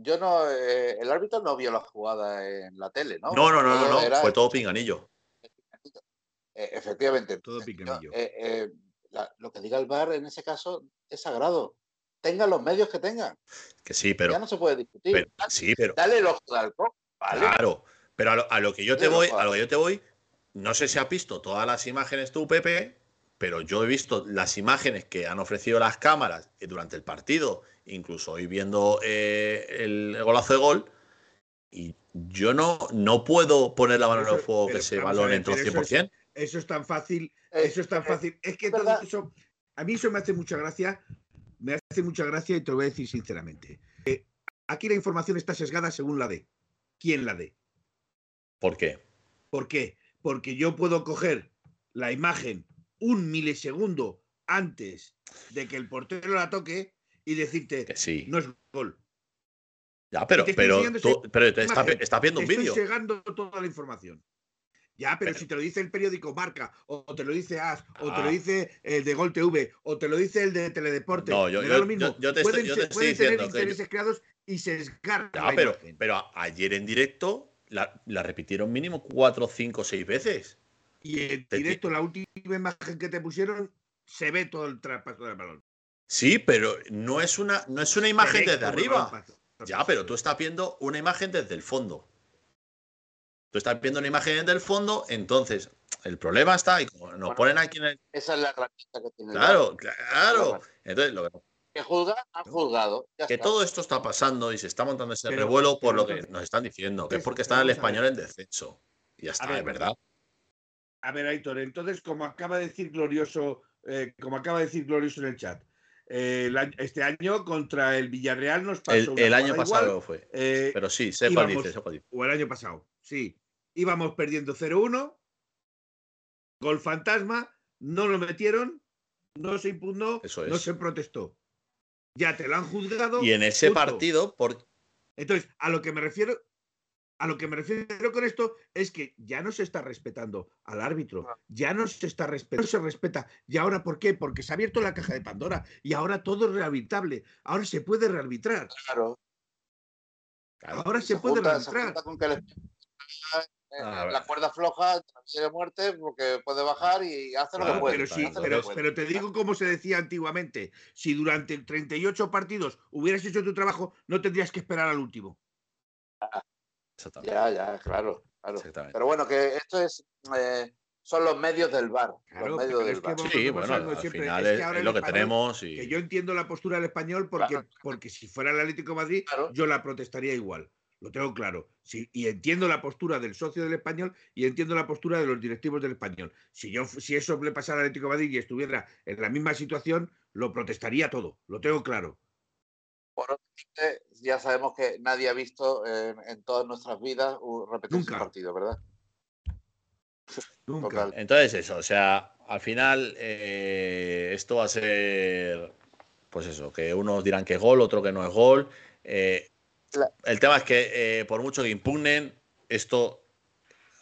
yo no, eh, el árbitro no vio la jugada en la tele, ¿no? No, no, no, no, no, era- fue todo pinganillo. eh, efectivamente. Todo eh, eh, la- lo que diga el VAR en ese caso es sagrado. Tenga los medios que tenga. Que sí, pero, ya no se puede discutir. pero- sí, pero Dale el ojo al coco, ¿vale? claro. Pero a lo, a lo que yo te voy, a lo que yo te voy, no sé si has visto todas las imágenes tú, Pepe, pero yo he visto las imágenes que han ofrecido las cámaras eh, durante el partido, incluso hoy viendo eh, el golazo de gol, y yo no, no puedo poner la mano en el fuego que ese balón entró pero eso 100%. Eso es tan fácil, Eh, eso es tan fácil. Es que es todo eso, a mí eso me hace mucha gracia, me hace mucha gracia y te lo voy a decir sinceramente. Eh, aquí la información está sesgada según la dé. ¿Quién la dé? ¿Por qué? ¿Por qué? Porque yo puedo coger la imagen un milisegundo antes de que el portero la toque y decirte, Que sí. no es gol. Ya, pero, te estoy pero, tú- pero te estás viendo Te un estoy vídeo. segando toda la información. Ya, pero, Pero- si te lo dice el periódico Marca, o te lo dice AS, o te lo Ah. dice el de Gol TV, o te lo dice el de Teledeporte, No, yo- me da yo- lo mismo. yo- yo te pueden estoy- yo te estoy tener intereses creados y sesgar Ya, la pero, imagen. pero ayer en directo la, la repitieron mínimo cuatro, cinco, seis veces. Y en directo, la última imagen que te pusieron, se ve todo el traspaso del balón. Sí, pero no es una, no es una imagen desde arriba. Ya, pero tú estás viendo una imagen desde el fondo. Tú estás viendo una imagen desde el fondo, entonces el problema está, y como nos Bueno. ponen aquí en el. Esa es la herramienta que tiene Claro, claro. Entonces, lo que, Que juzgar, han juzgado. ya que está. todo esto está pasando y se está montando ese Pero- revuelo por lo que nos están diciendo, que es porque está el español en descenso. Y ya está, ver, es verdad. A ver, Aitor, entonces, como acaba de decir Glorioso, eh, como acaba de decir Glorioso en el chat, eh, este año contra el Villarreal nos pasó El, el año pasado igual, fue. eh, Pero sí, sé cuál dice, o el año pasado, sí. Íbamos perdiendo 0-1, gol fantasma, no lo metieron, no se impugnó, Eso no se protestó. Ya te lo han juzgado. Y en ese punto. partido, por, Entonces, a lo que me refiero, a lo que me refiero con esto es que ya no se está respetando al árbitro, ya no se está respetando, no se respeta. ¿Y ahora por qué? Porque se ha abierto la caja de Pandora y ahora todo es rearbitrable. Ahora se puede rearbitrar. Claro. claro, Ahora se, puede junta, rearbitrar. junta con que el- eh, la cuerda floja de muerte porque puede bajar y hace lo que puede. pero, sí, puede. pero te digo como se decía antiguamente, si durante 38 partidos hubieras hecho tu trabajo, no tendrías que esperar al último. Exactamente. Ya, ya, claro, claro. exactamente. Pero bueno, que esto es eh, son los medios del bar. Claro, los medios del es que bar. Sí, bueno, al siempre, final es que ahora es el lo que español- tenemos y Que yo entiendo la postura del español porque, Claro. porque si fuera el Atlético de Madrid, Claro. yo la protestaría igual. Lo tengo claro. Sí, y entiendo la postura del socio del español y entiendo la postura de los directivos del español. Si yo si eso le pasara al Atlético de Madrid y estuviera en la misma situación, lo protestaría todo. Lo tengo claro. Por otra parte, ya sabemos que nadie ha visto en, en todas nuestras vidas un repetirse un partido, ¿verdad? Nunca. Total. Entonces eso, o sea, al final eh, esto va a ser, pues eso, que unos dirán que es gol, otro que no es gol. Eh, La- el tema es que eh, por mucho que impugnen, esto,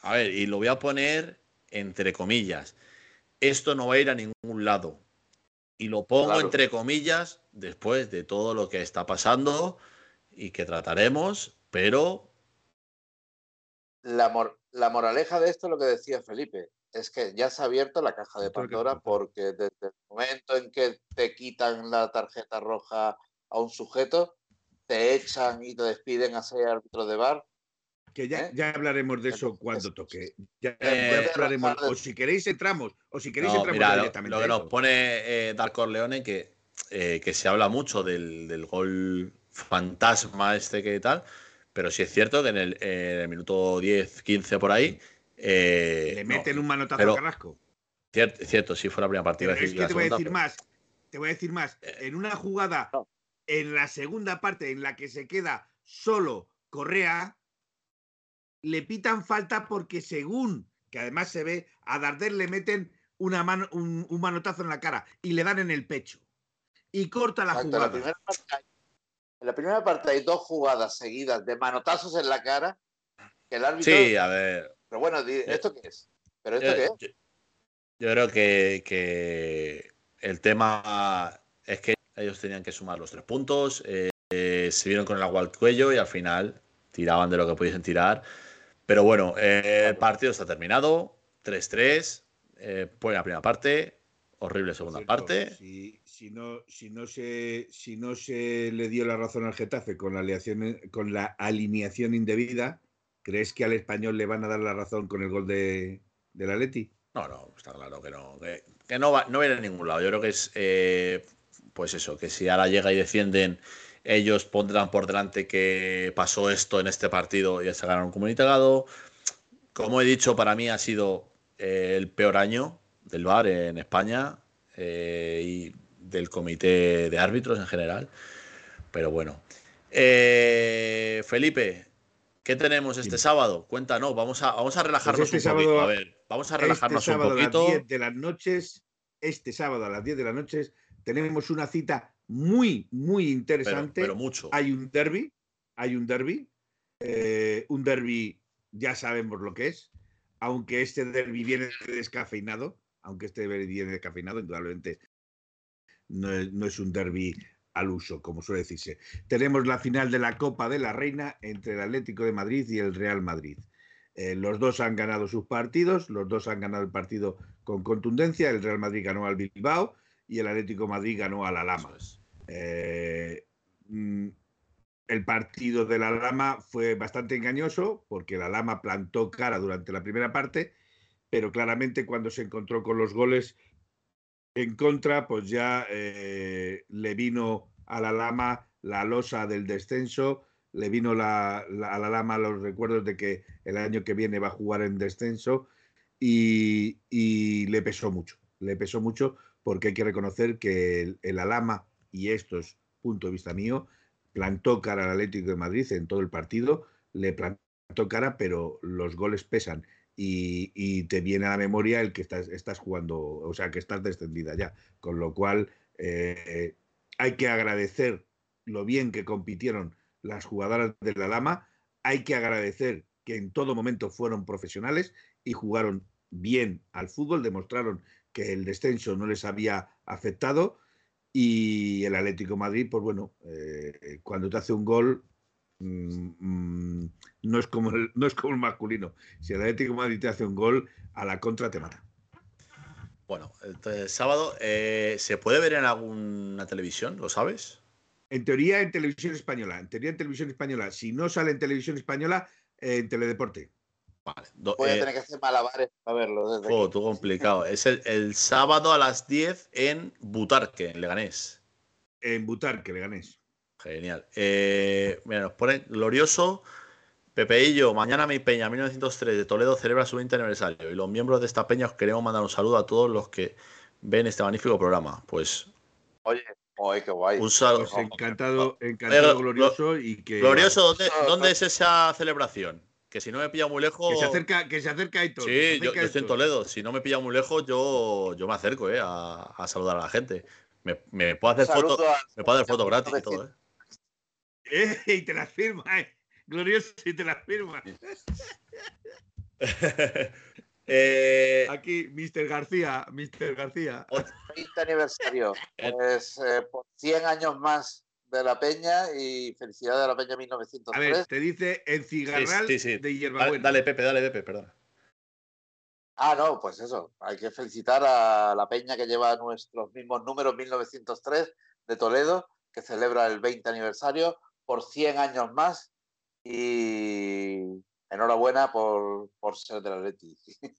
a ver, y lo voy a poner entre comillas, esto no va a ir a ningún lado. Y lo pongo Claro. entre comillas después de todo lo que está pasando y que trataremos, pero La, mor- la moraleja de esto es lo que decía Felipe, es que ya se ha abierto la caja de Doctor, ¿qué Pandora porque desde el momento en que te quitan la tarjeta roja a un sujeto, te echan y te despiden a ser árbitro de bar. Que ya, ¿Eh? ya hablaremos de eso cuando toque. Ya, ya eh, hablaremos. O si queréis entramos. O si queréis No, entramos mira, lo, directamente. lo que nos pone eh, Dark Corleone, que, eh, que se habla mucho del, del gol fantasma este que tal, pero sí es cierto que en el, en el minuto 10, 15 por ahí... eh, Le no, meten un manotazo pero- a Carrasco. Cierto, cierto, sí fue la primera partida. Pero es que la te voy a decir pero- más. Te voy a decir más. Eh, En una jugada, no. en la segunda parte en la que se queda solo Correa, le pitan falta porque según, que además se ve, a Dardel le meten una mano, un, un manotazo en la cara y le dan en el pecho. Y corta la Exacto, en, la jugada. primera parte, hay- en la primera parte hay dos jugadas seguidas de manotazos en la cara que el árbitro... Sí, a ver. Pero bueno, di- ¿esto qué es? ¿Pero esto Yo, qué es? yo- yo creo que, que el tema es que ellos tenían que sumar los tres puntos. eh, eh, se vieron con el agua al cuello y al final tiraban de lo que pudiesen tirar. Pero bueno, eh, el partido está terminado, 3-3, eh, la primera parte, horrible segunda parte. Si, si, no, si, no se, si no se le dio la razón al Getafe con la, alineación, con la alineación indebida, ¿crees que al español le van a dar la razón con el gol de, del Atleti? No, no, está claro que no. Que, no, va, no va a ir a ningún lado. Yo creo que es, eh, pues eso, que si ahora llega y defienden, ellos pondrán por delante que pasó esto en este partido y ya se ganaron un comunicado. Como he dicho, para mí ha sido eh, el peor año del VAR en España eh, y del comité de árbitros en general. Pero bueno. Felipe, ¿Qué tenemos este sábado? Cuéntanos, vamos a, vamos a relajarnos pues este un poquito. A ver, vamos a este relajarnos este un poquito. A las 10 de las noches, este sábado a las 10 de las noches, tenemos una cita muy, muy interesante. Pero, mucho. Hay un derby, hay un derby. Eh, un derby, ya sabemos lo que es. Aunque este derby viene descafeinado, aunque este viene descafeinado, indudablemente no es, no es un derby al uso, como suele decirse. Tenemos la final de la Copa de la Reina entre el Atlético de Madrid y el Real Madrid. Eh, los dos han ganado sus partidos, los dos han ganado el partido con contundencia. El Real Madrid ganó al Bilbao y el Atlético de Madrid ganó a la Lama. Eh, mm, el partido de la Lama fue bastante engañoso porque la Lama plantó cara durante la primera parte, pero claramente cuando se encontró con los goles en contra, pues ya eh, le vino a la Lama la losa del descenso, le vino a la Lama los recuerdos de que el año que viene va a jugar en descenso y, le pesó mucho, le pesó mucho porque hay que reconocer que el, el y esto es punto de vista mío, plantó cara al Atlético de Madrid en todo el partido, le plantó cara, pero los goles pesan y, te viene a la memoria el que estás, estás jugando, o sea, que estás descendida ya. Con lo cual, eh, hay que agradecer lo bien que compitieron las jugadoras de la Lama, hay que agradecer que en todo momento fueron profesionales y jugaron bien al fútbol, demostraron que el descenso no les había afectado y el Atlético Madrid, pues bueno, eh, cuando te hace un gol, Mm, mm, no, es como el, no es como el masculino. Si el Atlético de Madrid te hace un gol, a la contra te mata. Bueno, el sábado, eh, ¿se puede ver en alguna televisión? ¿Lo sabes? En teoría en televisión española. En teoría en televisión española. Si no sale en televisión española, en Teledeporte. Vale. Voy a eh, tener que hacer malabares para verlo. Desde oh, complicado. es el, el, sábado a las 10 en Butarque, en Leganés. En Butarque, Leganés. Genial. Eh, mira, nos pone glorioso. Pepeillo, mañana mi peña 1903 de Toledo celebra su 20 aniversario y los miembros de esta peña os queremos mandar un saludo a todos los que ven este magnífico programa. Pues. Oye, oye qué guay. Un saludo. Pues encantado, encantado, glorioso y que. Glorioso, ¿dónde, es esa celebración? Que si no me pilla muy lejos. Que se acerca, que se acerca Sí, yo, estoy en Toledo. Si no me pilla muy lejos, yo, yo me acerco eh, a, saludar a la gente. Me, me puedo hacer fotos me puedo hacer foto gratis y todo, ¿eh? y te las firma, eh. Glorioso y te las firma. Eh, Aquí, Mr. García, Mr. García. 20 aniversario. Pues eh, por 100 años más de la Peña y felicidades a la Peña 1903. A ver, te dice el cigarral de hierbabuena. Dale, Pepe, dale, Pepe, perdón. Ah, no, pues eso. Hay que felicitar a la Peña que lleva nuestros mismos números 1903 de Toledo, que celebra el 20 aniversario por 100 años más y enhorabuena por, por ser de la Leti.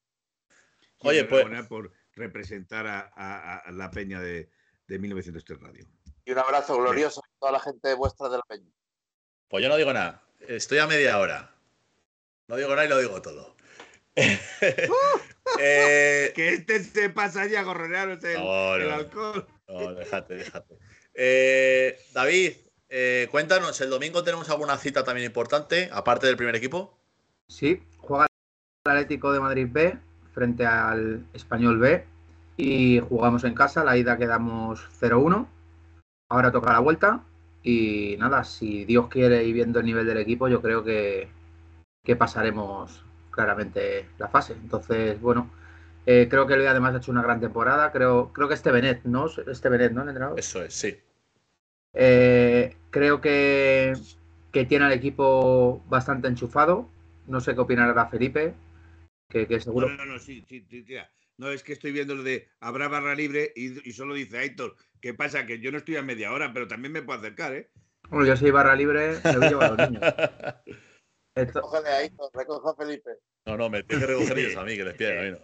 Oye, pues. por representar a, la peña de, de 1903 Radio. Y un abrazo glorioso a toda la gente vuestra de la peña. Pues yo no digo nada. Estoy a media hora. No digo nada y lo digo todo. Eh, que este se pasa ya a gorronearos el, el, alcohol. No, déjate, déjate. Eh, David, eh, cuéntanos, ¿el domingo tenemos alguna cita también importante, aparte del primer equipo? Sí, juega el Atlético de Madrid B frente al Español B y jugamos en casa, la ida quedamos 0-1, ahora toca la vuelta y nada, si Dios quiere y viendo el nivel del equipo, yo creo que, pasaremos claramente la fase. Entonces, bueno, eh, creo que el además ha hecho una gran temporada, creo, creo que este Benet, ¿no? Este Benet, ¿no? Eso es, sí. Eh, creo que, que tiene al equipo bastante enchufado. No sé qué opinará Felipe, que, que seguro. No, no, no, sí, sí, sí, tía. No, es que estoy viendo lo de habrá barra libre y, y solo dice Aitor. ¿Qué pasa? Que yo no estoy a media hora, pero también me puedo acercar, ¿eh? Bueno, yo soy barra libre, me voy a llevar a los niños. Esto- Recógele ahí, recoja a Felipe. No, no, me tiene que recoger ellos a mí, que les piden a mí,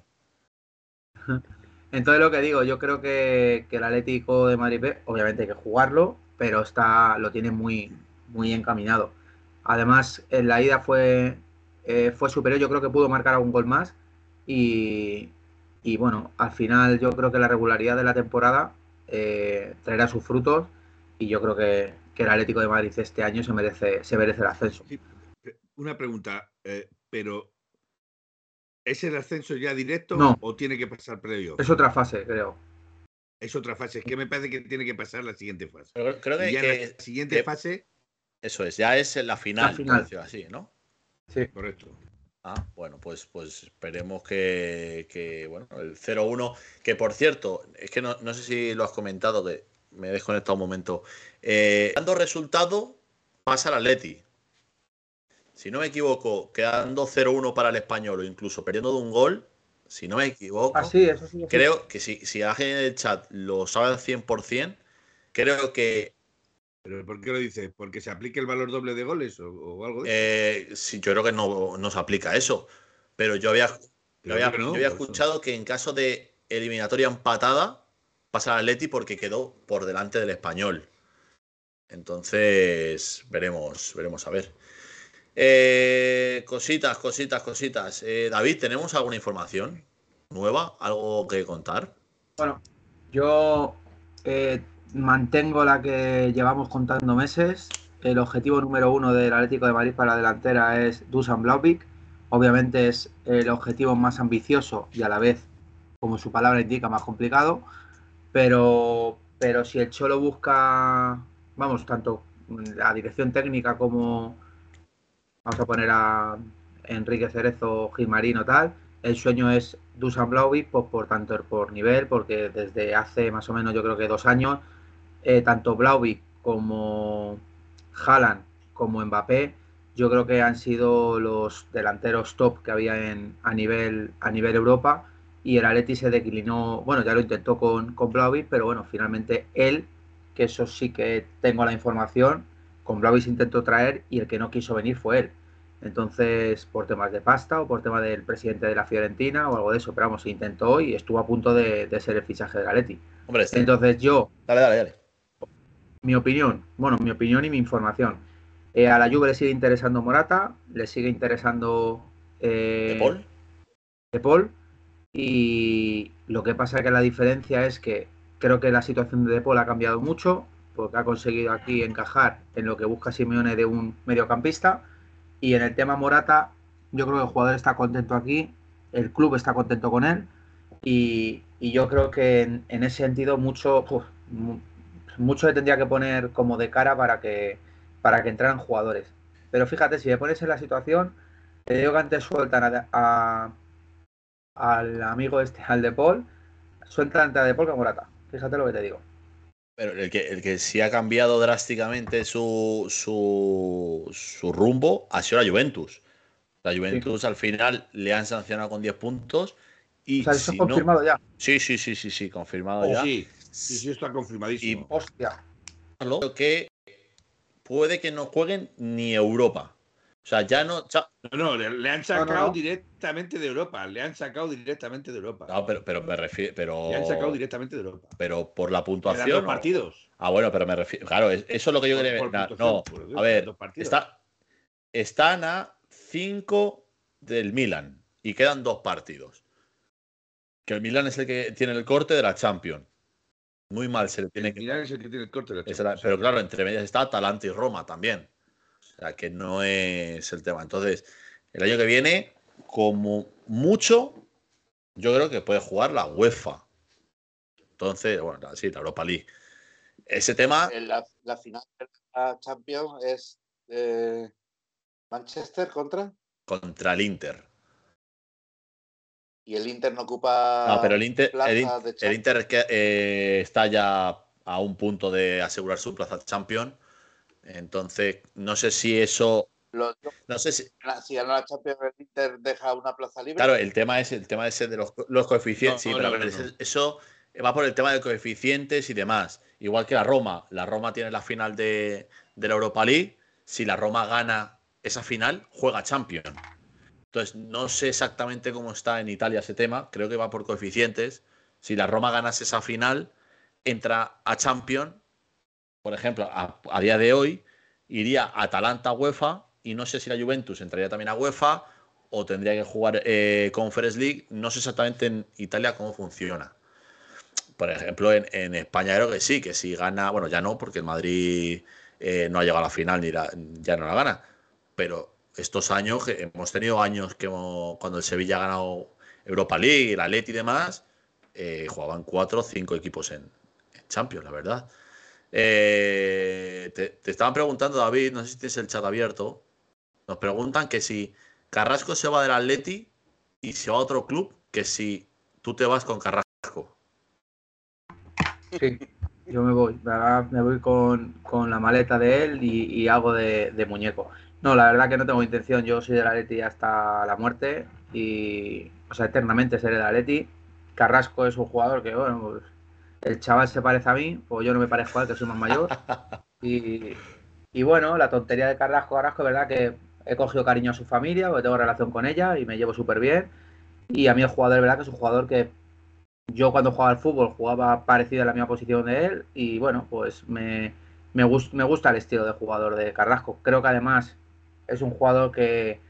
no. Entonces lo que digo, yo creo que, que el Atlético de Madrid B, obviamente hay que jugarlo, pero está, lo tiene muy, muy encaminado. Además, en la ida fue, eh, fue superior, yo creo que pudo marcar algún gol más. Y, y bueno, al final yo creo que la regularidad de la temporada eh, traerá sus frutos. Y yo creo que, que el Atlético de Madrid este año se merece, se merece el ascenso. Sí, Una pregunta, eh, pero ¿es el ascenso ya directo No. o tiene que pasar previo? Es otra fase, creo. Es otra fase. Es que me parece que tiene que pasar la siguiente fase. Pero creo que, Y ya en la siguiente que- fase, eso es, ya es la final, La final. así, ¿no? Sí. correcto. Ah, bueno, pues, pues esperemos que, que, bueno, el 0-1, que por cierto, es que no, no sé si lo has comentado, que me he desconectado un momento. Eh, dando resultado, pasa el Atleti. Si no me equivoco, quedando 0-1 para el español o incluso perdiendo de un gol, si no me equivoco, Ah, sí, eso sí. eso sí. creo que si, si alguien en el chat lo sabe al 100%, creo que ¿Pero por qué lo dices? ¿Porque se aplique el valor doble de goles o, o algo de eso? eh, sí, yo creo que no, no se aplica eso. Pero yo había, yo había, que no, yo había por eso. escuchado que en caso de eliminatoria empatada, pasa al Atleti porque quedó por delante del español. Entonces, veremos, veremos a ver. Eh, cositas, cositas, cositas. Eh, David, ¿tenemos alguna información nueva? ¿Algo que contar? Bueno, yo eh, mantengo la que llevamos contando meses. El objetivo número uno del Atlético de Madrid para la delantera es Dusan Blauvik. Obviamente es el objetivo más ambicioso y a la vez, como su palabra indica, más complicado. Pero, pero si el Cholo busca, vamos, tanto la dirección técnica como vamos a poner a Enrique Cerezo, Gilmarino, tal, el sueño es Dusan Blauvik, pues por tanto por nivel, porque desde hace más o menos yo creo que dos años, eh, tanto Blauvik como Haaland como Mbappé, yo creo que han sido los delanteros top que había en, a, nivel, a nivel Europa. Y el Atleti se declinó, bueno, ya lo intentó con, con pero bueno, finalmente él, que eso sí que tengo la información, con Blauvik se intentó traer y el que no quiso venir fue él. Entonces, por temas de pasta o por tema del presidente de la Fiorentina o algo de eso, pero vamos, intentó y estuvo a punto de, de ser el fichaje de Galetti. Hombre, este- Entonces, yo, dale, dale, dale. mi opinión, bueno, mi opinión y mi información. Eh, a la Juve le sigue interesando Morata, le sigue interesando eh, ¿De Paul? de Paul. Y lo que pasa que la diferencia es que creo que la situación de De Paul ha cambiado mucho, porque ha conseguido aquí encajar en lo que busca Simeone de un mediocampista. Y en el tema Morata, yo creo que el jugador está contento aquí, el club está contento con él. Y, y yo creo que en, ese sentido mucho, mucho le tendría que poner como de cara para que, para que entraran jugadores. Pero fíjate, si me pones en la situación, te digo que antes sueltan a, a- al amigo este, al de Paul, sueltan a de Paul que a Morata. Fíjate lo que te digo. Pero el que, el que sí ha cambiado drásticamente su, su, su rumbo ha sido la Juventus. La Juventus al final le han sancionado con 10 puntos. Y O sea, eso si es confirmado no, ya. Sí, sí, sí, sí, sí, confirmado Oh, ya. sí, sí, sí, está confirmadísimo. Hostia. Creo que puede que no jueguen ni Europa. O sea, ya no. ya- No, no, le, le han sacado no. directamente de Europa. Le han sacado directamente de Europa. no, pero, pero me refiero. Pero, Le han sacado directamente de Europa. pero por la puntuación. dos ¿no? partidos. Ah, bueno, pero me refiero. Claro, es- eso es lo que yo quería ver. No, a ver, está, están a 5 del Milan y quedan dos partidos. Que el Milan es el que tiene el corte de la Champions. Muy mal se le tiene El que. Milan es el que tiene el corte de la Champions. pero claro, entre medias está Atalanta y Roma también. O sea, que no es el tema. Entonces, el año que viene, como mucho, yo creo que puede jugar la UEFA. Entonces, bueno, sí, la Europa League. Ese tema, En la, la final de la Champions es eh, Manchester contra contra el Inter. y el Inter no ocupa No, pero el Inter, el, Champions. Inter que, eh, está ya a un punto de asegurar su plaza champion. Entonces, no sé si eso. no sé si. Si gana la Champions, el Inter deja una plaza libre. Claro, el tema es el tema ese de los, coeficientes. sí, pero a ver, eso va por el tema de coeficientes y demás. Igual que la Roma. La Roma tiene la final de, de la Europa League. Si la Roma gana esa final, juega Champions. Entonces, no sé exactamente cómo está en Italia ese tema. Creo que va por coeficientes. Si la Roma ganase esa final, entra a Champions. Por ejemplo, a, día de hoy, iría Atalanta UEFA y no sé si la Juventus entraría también a UEFA o tendría que jugar eh, Conference League. No sé exactamente en Italia cómo funciona. Por ejemplo, en, España creo que sí, que si gana, bueno, ya no, porque el Madrid eh, no ha llegado a la final ni ya no la gana. Pero estos años, hemos tenido años que cuando el Sevilla ha ganado Europa League, el Atleti y demás, eh, jugaban cuatro o cinco equipos en, Champions, la verdad. Eh, te, estaban preguntando, David, no sé si tienes el chat abierto. Nos preguntan que si Carrasco se va del Atleti y se va a otro club, que si tú te vas con Carrasco. Sí, yo me voy. Me voy con, la maleta de él y, hago de, muñeco. No, la verdad que no tengo intención. Yo soy del Atleti hasta la muerte y, o sea, eternamente seré del Atleti. Carrasco es un jugador que, pues, el chaval se parece a mí, pues yo no me parezco a él, que soy más mayor. Y, bueno, la tontería de Carrasco, Carrasco, es verdad que he cogido cariño a su familia, porque tengo relación con ella y me llevo súper bien. Y a mí el jugador, es verdad que es un jugador que yo cuando jugaba al fútbol jugaba parecido a la misma posición de él y bueno, pues me, me, me gusta el estilo de jugador de Carrasco. Creo que además es un jugador que,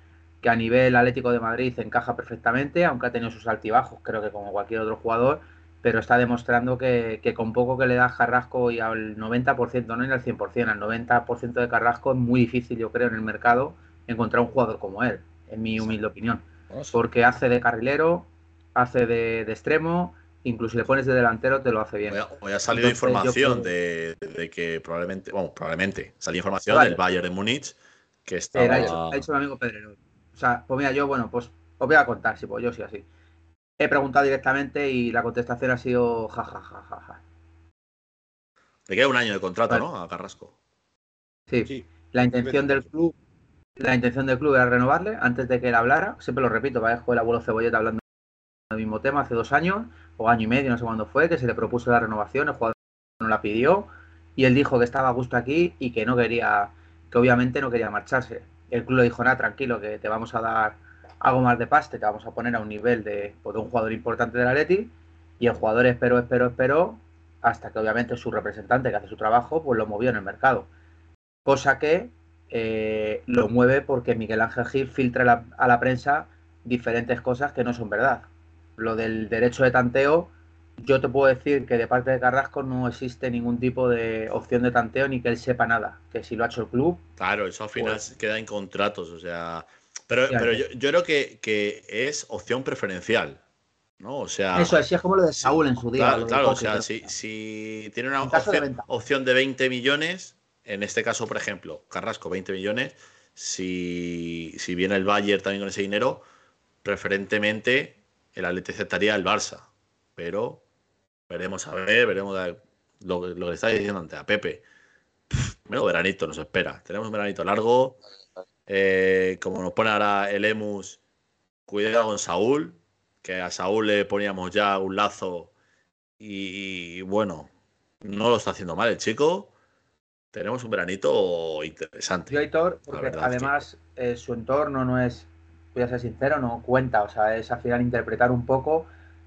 que a nivel Atlético de Madrid encaja perfectamente, aunque ha tenido sus altibajos, creo que como cualquier otro jugador, pero está demostrando que, con poco que le da Carrasco y al 90%, no en el 100%, al 90% de Carrasco es muy difícil, yo creo, en el mercado encontrar un jugador como él, en mi humilde opinión. Porque hace de carrilero, hace de, extremo, incluso si le pones de delantero te lo hace bien. Hoy ha salido información de, que probablemente, bueno, probablemente, salió información del Bayern de Múnich que estaba... ha, hecho, ha amigo Pedrero. O sea, pues mira, yo, bueno, pues os voy a contar, si pues yo sí así. He preguntado directamente y la contestación ha sido jajajaja. Ja, ja, ja, Le queda un año de contrato, ¿no? A Carrasco. Sí. La intención del club, la intención del club era renovarle antes de que él hablara. Siempre lo repito, para el abuelo Cebolleta hablando del mismo tema hace dos años o año y medio, no sé cuándo fue, que se le propuso la renovación, el jugador no la pidió y él dijo que estaba a gusto aquí y que no quería, que obviamente no quería marcharse. El club le dijo, nada, tranquilo, que te vamos a dar algo más de paste, te vamos a poner a un nivel de, pues, un jugador importante de la Leti y el jugador esperó, esperó, esperó hasta que obviamente su representante que hace su trabajo pues lo movió en el mercado. Cosa que eh, lo mueve porque Miguel Ángel Gil filtra a la prensa diferentes cosas que no son verdad. Lo del derecho de tanteo, yo te puedo decir que de parte de Carrasco no existe ningún tipo de opción de tanteo ni que él sepa nada. Que si lo ha hecho el club. Claro, eso al final pues queda en contratos. O sea, pero, pero yo, creo que, es opción preferencial. ¿no? O sea, Eso, así es como lo de Saúl en su día. Claro, o sea, si, tiene una opción de, 20 millones, en este caso, por ejemplo, Carrasco 20 millones, si, viene el Bayern también con ese dinero, preferentemente el Atleti aceptaría el Barça. Pero veremos a ver, veremos lo, lo que está diciendo antes a Pepe. Menos veranito nos espera. Tenemos un veranito largo. Eh, como nos pone ahora el Emus, cuidado con Saúl, que a Saúl le poníamos ya un lazo y, bueno, no lo está haciendo mal el chico. Tenemos un veranito interesante. Yo, Aitor, porque además eh, su entorno no es, voy a ser sincero, no cuenta, o sea, es al final interpretar un poco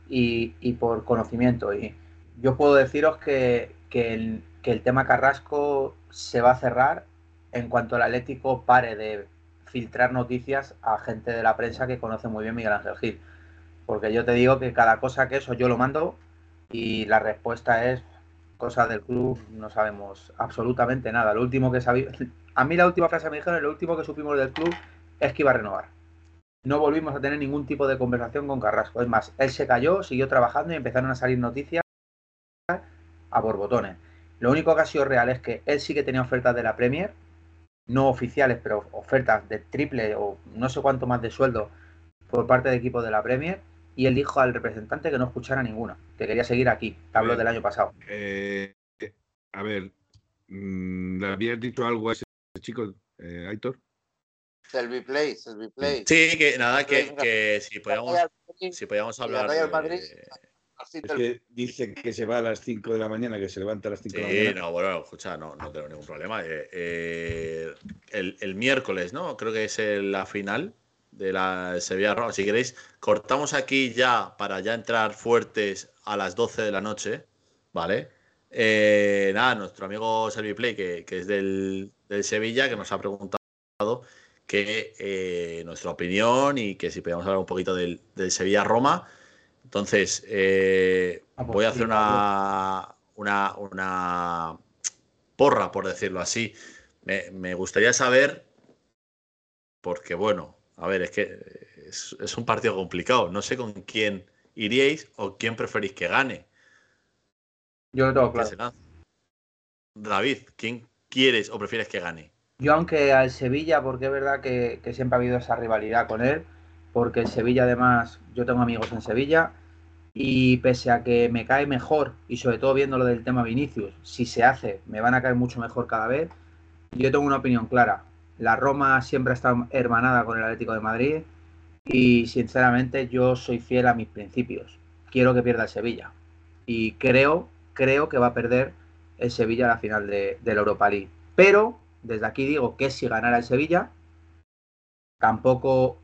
y, por conocimiento. Y yo puedo deciros que, que el tema Carrasco se va a cerrar en cuanto al Atlético pare de filtrar noticias a gente de la prensa que conoce muy bien Miguel Ángel Gil. Porque yo te digo que cada cosa que eso yo lo mando y la respuesta es cosa del club, no sabemos absolutamente nada. Lo último que sabía, a mí la última frase me dijeron, lo último que supimos del club es que iba a renovar. No volvimos a tener ningún tipo de conversación con Carrasco. Es más, él se cayó, siguió trabajando y empezaron a salir noticias a borbotones. Lo único que ha sido real es que él sí que tenía ofertas de la Premier, no oficiales, pero ofertas de triple o no sé cuánto más de sueldo por parte de equipos de la Premier y él dijo al representante que no escuchara ninguna, que quería seguir aquí. Hablo del año pasado. Eh, a ver, mm, ¿le habías dicho algo a ese chico, eh, Aitor? Selby Play, Selby Play. Sí, que nada, que, que si podíamos, si podíamos hablar. Real de- Madrid, así Es que dice que se va a las 5 de la mañana, que se levanta a las 5 de la mañana. no, bueno, escucha, no, no tengo ningún problema. Eh, eh, el, el miércoles, ¿no? Creo que es el- la final de la Sevilla Roma. Si queréis, cortamos aquí ya para ya entrar fuertes a las 12 de la noche, ¿vale? Eh, nada, nuestro amigo Serviplay, que, que es del, del Sevilla, que nos ha preguntado que eh, nuestra opinión y que si podíamos hablar un poquito del, del Sevilla-Roma. Entonces, eh, Ah, pues voy a hacer una, una, una porra, por decirlo así. Me, me gustaría saber, porque bueno, a ver, es que es, es un partido complicado. No sé con quién iríais o quién preferís que gane. Yo lo tengo claro. David, ¿quién quieres o prefieres que gane? Yo aunque al Sevilla, porque es verdad que, que siempre ha habido esa rivalidad con él, porque el Sevilla además, yo tengo amigos en Sevilla, y pese a que me cae mejor, y sobre todo viendo lo del tema Vinicius, si se hace, me van a caer mucho mejor cada vez, yo tengo una opinión clara. La Roma siempre ha estado hermanada con el Atlético de Madrid, y sinceramente yo soy fiel a mis principios. Quiero que pierda el Sevilla. Y creo, creo que va a perder el Sevilla la final de, de la Europa League. Pero desde aquí digo que si ganara el Sevilla, tampoco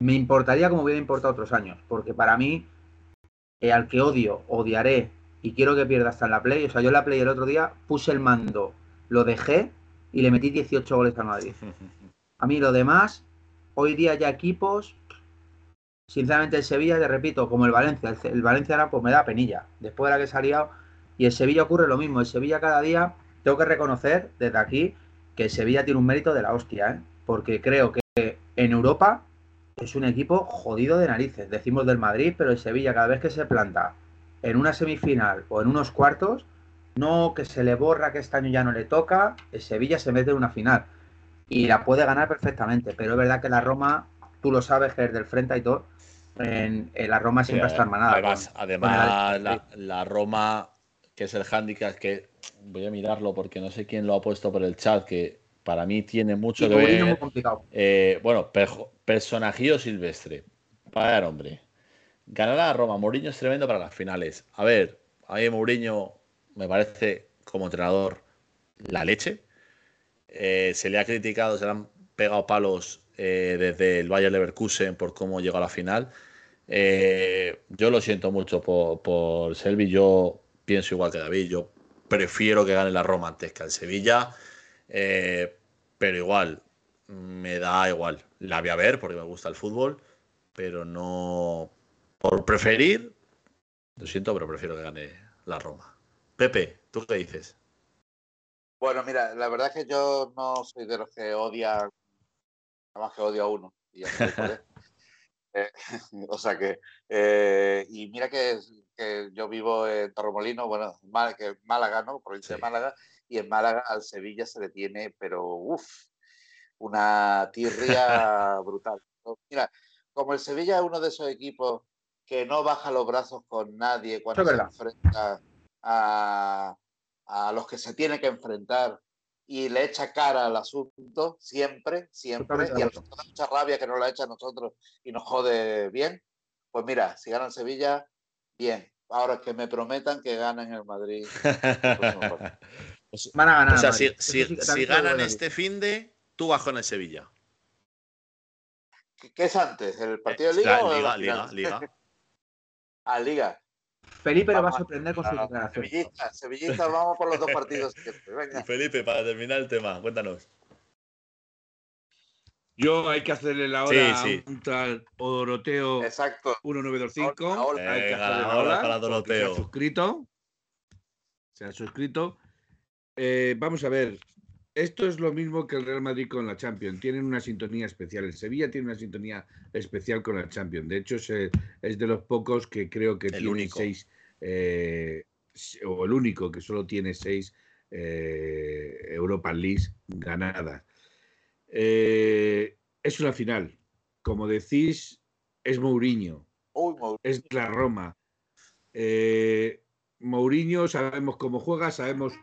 me importaría como hubiera importado otros años, porque para mí, eh, al que odio, odiaré y quiero que pierda hasta en la Play. O sea, yo en la Play el otro día puse el mando, lo dejé y le metí 18 goles al Madrid. A mí lo demás, hoy día ya equipos, sinceramente el Sevilla, te repito, como el Valencia, el, Valencia ahora pues me da penilla, después de la que liado, y el Sevilla ocurre lo mismo, el Sevilla cada día, tengo que reconocer desde aquí que el Sevilla tiene un mérito de la hostia, ¿eh? porque creo que en Europa es un equipo jodido de narices, decimos del Madrid, pero el Sevilla cada vez que se planta en una semifinal o en unos cuartos, no que se le borra que este año ya no le toca, el Sevilla se mete en una final y la puede ganar perfectamente, pero es verdad que la Roma, tú lo sabes que es del frente y todo, en, en la Roma siempre Sí, está hermanada. Además, con- además con el la, la Roma, que es el handicap, que voy a mirarlo porque no sé quién lo ha puesto por el chat, que para mí tiene mucho Sí, que muy ver. complicado. Eh, bueno, personajillo silvestre. Vaya hombre. Ganar a Roma, Mourinho es tremendo para las finales. A ver, a mí Mourinho me parece como entrenador la leche. Eh, se le ha criticado, se le han pegado palos eh, desde el Bayer Leverkusen por cómo llegó a la final. Eh, yo lo siento mucho por, por Selvi. Yo pienso igual que David. Yo prefiero que gane la Roma antes que el Sevilla. Eh, pero igual, me da igual. La voy a ver porque me gusta el fútbol. Pero no. Por preferir, lo siento, pero prefiero que gane la Roma. Pepe, ¿tú qué dices? Bueno, mira, la verdad es que yo no soy de los que odian, nada más que odio a uno. Y ya. Eh, o sea que, eh, y mira que, que yo vivo en Torremolino, bueno, Má- que Málaga, ¿no? Provincia Sí. de Málaga, y en Málaga al Sevilla se le tiene, pero uff, una tirria brutal. Mira, como el Sevilla es uno de esos equipos que no baja los brazos con nadie cuando se enfrenta a, a los que se tiene que enfrentar y le echa cara al asunto siempre, siempre, y a nosotros nos da mucha rabia que nos la echa a nosotros y nos jode bien, pues mira, si ganan Sevilla, bien. Ahora que me prometan que ganen el Madrid. Van a ganar. o sea, si, si- lo ganan este fin de, tú vas con el Sevilla. ¿Qué, qué es antes? ¿El partido de Eh, Liga la o Liga, Liga? Liga. Ah, Liga. Felipe le va a sorprender con sus Ah, declaraciones. Sevillistas, sevillistas, vamos por los dos partidos. Venga. Felipe, para terminar el tema, cuéntanos. Yo hay que hacerle la hora Sí, sí. a un tal Doroteo Exacto. 1925. Ahora, Hay que hacerle la ahora hora para Doroteo. Se ha suscrito. Se ha suscrito. Eh, vamos a ver. Esto es lo mismo que el Real Madrid con la Champions. Tienen una sintonía especial. El Sevilla tiene una sintonía especial con la Champions. De hecho, es, eh, es de los pocos que creo que El tiene único. seis, eh, o el único que solo tiene seis eh, Europa League ganadas. Eh, es una final. Como decís, es Mourinho es la Roma. Mourinho, sabemos cómo juega, sabemos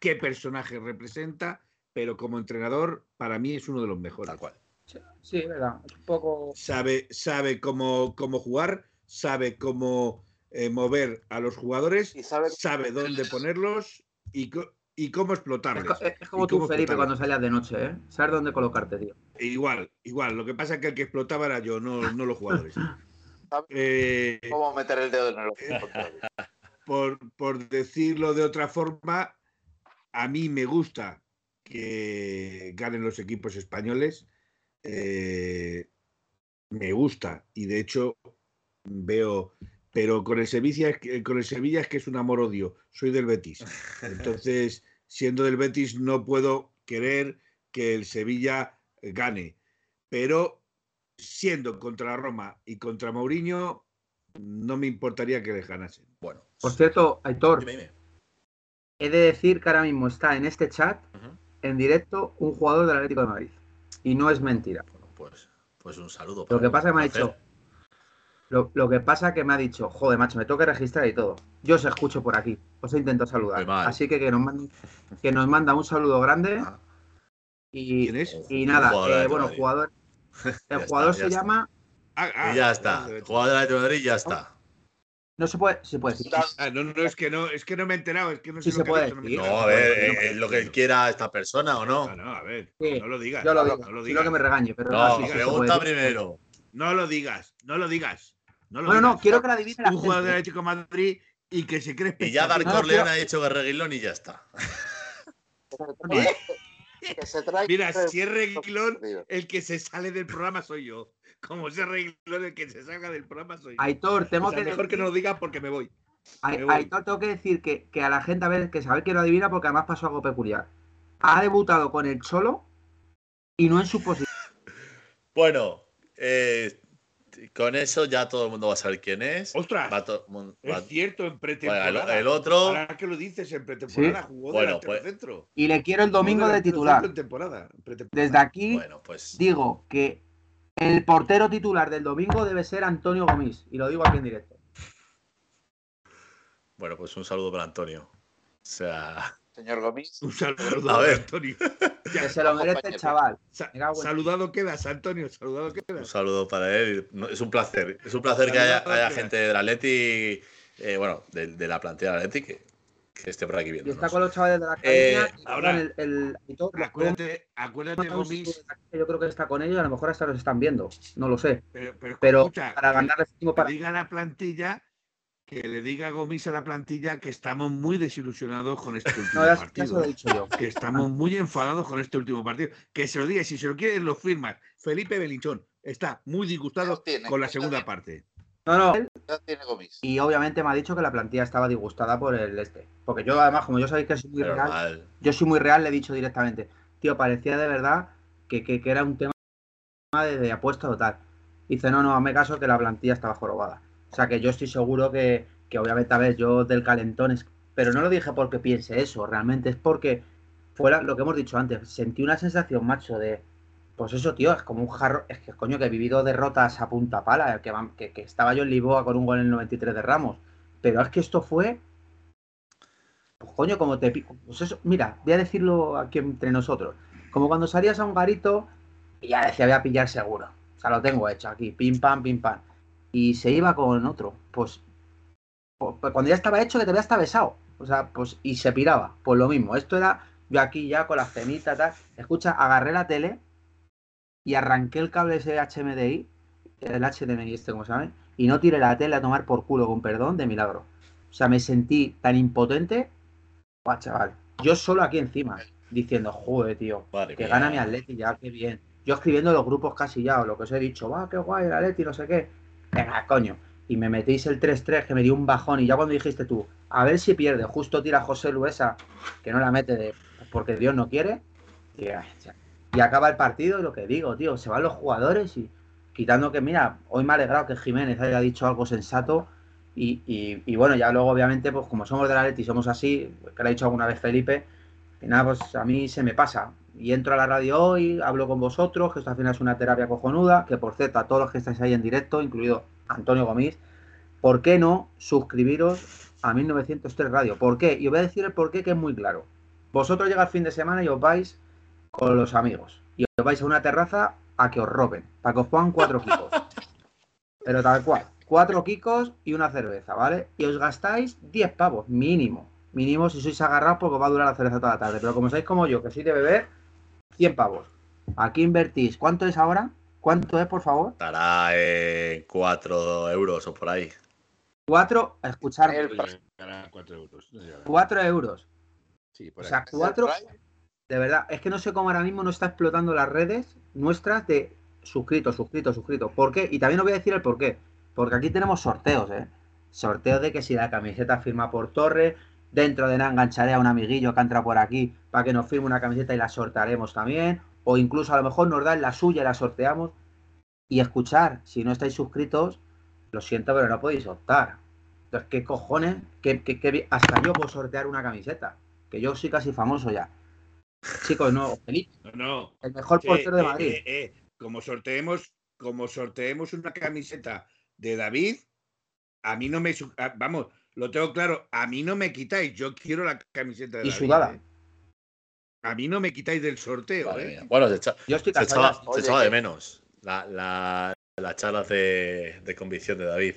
qué personaje representa, pero como entrenador, para mí es uno de los mejores. Tal cual. Sí, verdad. Un poco. Sabe, sabe cómo, cómo jugar, sabe cómo eh, mover a los jugadores, Y sabe, sabe dónde ponerlos y, cómo Es, co- es como tú, Felipe, explotarlos. cuando salías de noche, ¿eh? Saber dónde colocarte, tío. Igual, igual. Lo que pasa es que el que explotaba era yo, no, no los jugadores. Eh, cómo meter el dedo en el ojo. por, por decirlo de otra forma, a mí me gusta que ganen los equipos españoles. eh, me gusta y de hecho veo, pero con el Sevilla es que, con el Sevilla es que es un amor odio. Soy del Betis, entonces siendo del Betis no puedo querer que el Sevilla gane, pero siendo contra la Roma y contra Mourinho no me importaría que les ganasen. Bueno. Por cierto, Aitor, Dime, dime. He de decir que ahora mismo está en este chat, en directo, un jugador del Atlético de Madrid. Y no es mentira. Bueno, pues, pues un saludo. Lo que pasa es que me ha dicho. Lo, lo que pasa que me ha dicho, joder, macho, me tengo que registrar y todo. Yo os escucho por aquí, os intento saludar. Así que que nos, manda, que nos manda un saludo grande. Ah. Y, ¿Quién es? y Un nada, eh, bueno, Madrid. jugador. El Ya jugador está, se está. llama. Ah, ah, Y ya está. Jugador del Atlético de Madrid, ya está. No se puede, se puede decir. Ah, no, no, es que no, es que no me he enterado, es que no Sí sé se lo que ha puede no decir. No, a ver, Bueno, eh, es lo que quiera esta persona o no. No, no, a ver, Sí, no lo digas. Yo lo no, digo, no lo digas. no que me regañe, pero No, sí, sí se pregunta primero. No lo digas, no lo digas. No lo Bueno, no, digas. quiero que la adivine la Un jugador del. Atlético de Madrid y que se cree Y ya. Dark No, León quiero- ha dicho que Reguilón y ya está. Que se trae- Mira, si es Reguilón, Digo, el que se sale del programa soy yo. Como es Reguilón, el que se salga del programa soy yo. Aitor, tengo O sea, que mejor que no lo digas porque me voy. Ai- me voy. Aitor, tengo que decir que, que a la gente a ver que sabe que lo adivina porque además pasó algo peculiar. Ha debutado con el Cholo y no en su posición. Bueno, eh, con eso ya todo el mundo va a saber quién es. ¡Ostras! Va va- Es cierto, en Bueno, pretemporada. el, el otro, Ahora que lo dices, en pretemporada jugó Bueno, pues- centro. Y le quiero el domingo de delantero titular. En temporada, en pretemporada. Desde aquí bueno, pues digo que el portero titular del domingo debe ser Antonio Gomis. Y lo digo aquí en directo. bueno, pues un saludo para Antonio. O sea, Señor Gomis, Un saludo A ver. Antonio. Que se lo merece el chaval. Sa- saludado quedas, Antonio, saludado un quedas. saludo para él. No, Es un placer. Es un placer que haya, gente del Atleti, eh, bueno, de, de la plantilla del Atleti que, que esté por aquí Y viendo. está con los chavales de la academia. Eh, y ahora, el, el, los Acuérdate, acuérdate, Gomis. Yo creo que está con ellos, a lo mejor hasta los están viendo. No lo sé. Pero, pero, Pero escucha, para ganarles último que para. diga la plantilla, que le diga a Gomis a la plantilla que estamos muy desilusionados con este último No, partido. lo he dicho yo. Que estamos muy enfadados con este último partido. Que se lo diga, si se lo quieres, lo firmas. Felipe Belinchón está muy disgustado tiene, con la segunda tiene. parte. No, no. ya tiene Gomis. Y obviamente me ha dicho que la plantilla estaba disgustada por el este. Porque yo, además, como yo sabéis que soy muy Pero real, yo soy muy real, le he dicho directamente, tío, parecía de verdad que, que- que era un tema de, de apuesta total. Dice, no, no, hazme caso que la plantilla estaba jorobada. O sea que yo estoy seguro que, que obviamente, a ver, yo del calentón es. Pero no lo dije porque piense eso, realmente es porque fuera lo que hemos dicho antes. Sentí una sensación, macho, de. Pues eso, tío, es como un jarro. Es que, coño, que he vivido derrotas a punta pala. Que, van- que, que estaba yo en Lisboa con un gol en el 93 de Ramos. Pero es que esto fue. Pues, coño, como te. pi- Pues eso, mira, voy a decirlo aquí entre nosotros. Como cuando salías a un garito y ya decía, voy a pillar seguro. O sea, lo tengo hecho aquí, pim pam, pim pam. Y se iba con otro. Pues, pues, pues cuando ya estaba hecho, que te había hasta besado. O sea, pues, y se piraba. Pues lo mismo. Esto era yo aquí ya con las cenitas, tal. Escucha, agarré la tele y arranqué el cable ese HMDI, el HDMI este, como saben, y no tiré la tele a tomar por culo, con perdón, de milagro. O sea, me sentí tan impotente. Buah, chaval. Yo solo aquí encima, diciendo, joder, tío, Madre que mía. gana mi Atleti ya, qué bien. Yo escribiendo en los grupos casi ya, o lo que os he dicho, va, qué guay el Atleti, no sé qué. Venga, coño. Y me metéis el 3-3, que me dio un bajón. Y ya cuando dijiste tú, a ver si pierde, justo tira José Luesa, que no la mete de, porque Dios no quiere. Y, ya. Y acaba el partido y lo que digo, tío, se van los jugadores y quitando que, mira, hoy me ha alegrado que Jiménez haya dicho algo sensato. Y, y- y bueno, ya luego, obviamente, pues como somos del Atleti, somos así, que lo ha dicho alguna vez Felipe, y nada, pues a mí se me pasa. Y entro a la radio hoy, hablo con vosotros, que esto al final es una terapia cojonuda, que por cierto, a todos los que estáis ahí en directo, incluido Antonio Gomis, ¿por qué no suscribiros a 1903 Radio? ¿Por qué? Y os voy a decir el por qué, que es muy claro. Vosotros llega el fin de semana y os vais con los amigos. Y os vais a una terraza a que os roben, para que os pongan cuatro kikos. Pero tal cual, cuatro kikos y una cerveza, ¿vale? Y os gastáis 10 pavos, mínimo. Mínimo si sois agarrados porque os va a durar la cerveza toda la tarde. Pero como sabéis como yo, que soy de beber, 100 pavos. Aquí invertís. ¿Cuánto es ahora? ¿Cuánto es, por favor? Estará en 4 euros o por ahí. 4, a escuchar. El- Ganar cuatro euros. 4. Sí, por O sea, 4. De verdad, es que no sé cómo ahora mismo no está explotando las redes nuestras de suscritos, suscritos, suscritos. ¿Por qué? Y también os voy a decir el por qué. Porque aquí tenemos sorteos, ¿eh? Sorteos de que si la camiseta firma por Torre, dentro de nada engancharé a un amiguillo que entra por aquí para que nos firme una camiseta y la sortearemos también. O incluso a lo mejor nos dan la suya y la sorteamos. Y escuchar, si no estáis suscritos, lo siento, pero no podéis optar. Entonces, ¿qué cojones? ¿Qué, qué- qué- hasta yo puedo sortear una camiseta. Que yo soy casi famoso ya. Chicos, no, Felipe, No, no. el mejor Sí, portero de eh, Madrid. eh, eh, Como sorteemos, como sorteemos una camiseta de David, a mí no me vamos, lo tengo claro, a mí no me quitáis, yo quiero la camiseta de Y David. sudada. eh. A mí no me quitáis del sorteo, eh. Bueno, se, echa- Yo estoy se echaba, se echaba de menos la, la, las charlas de, de convicción de David.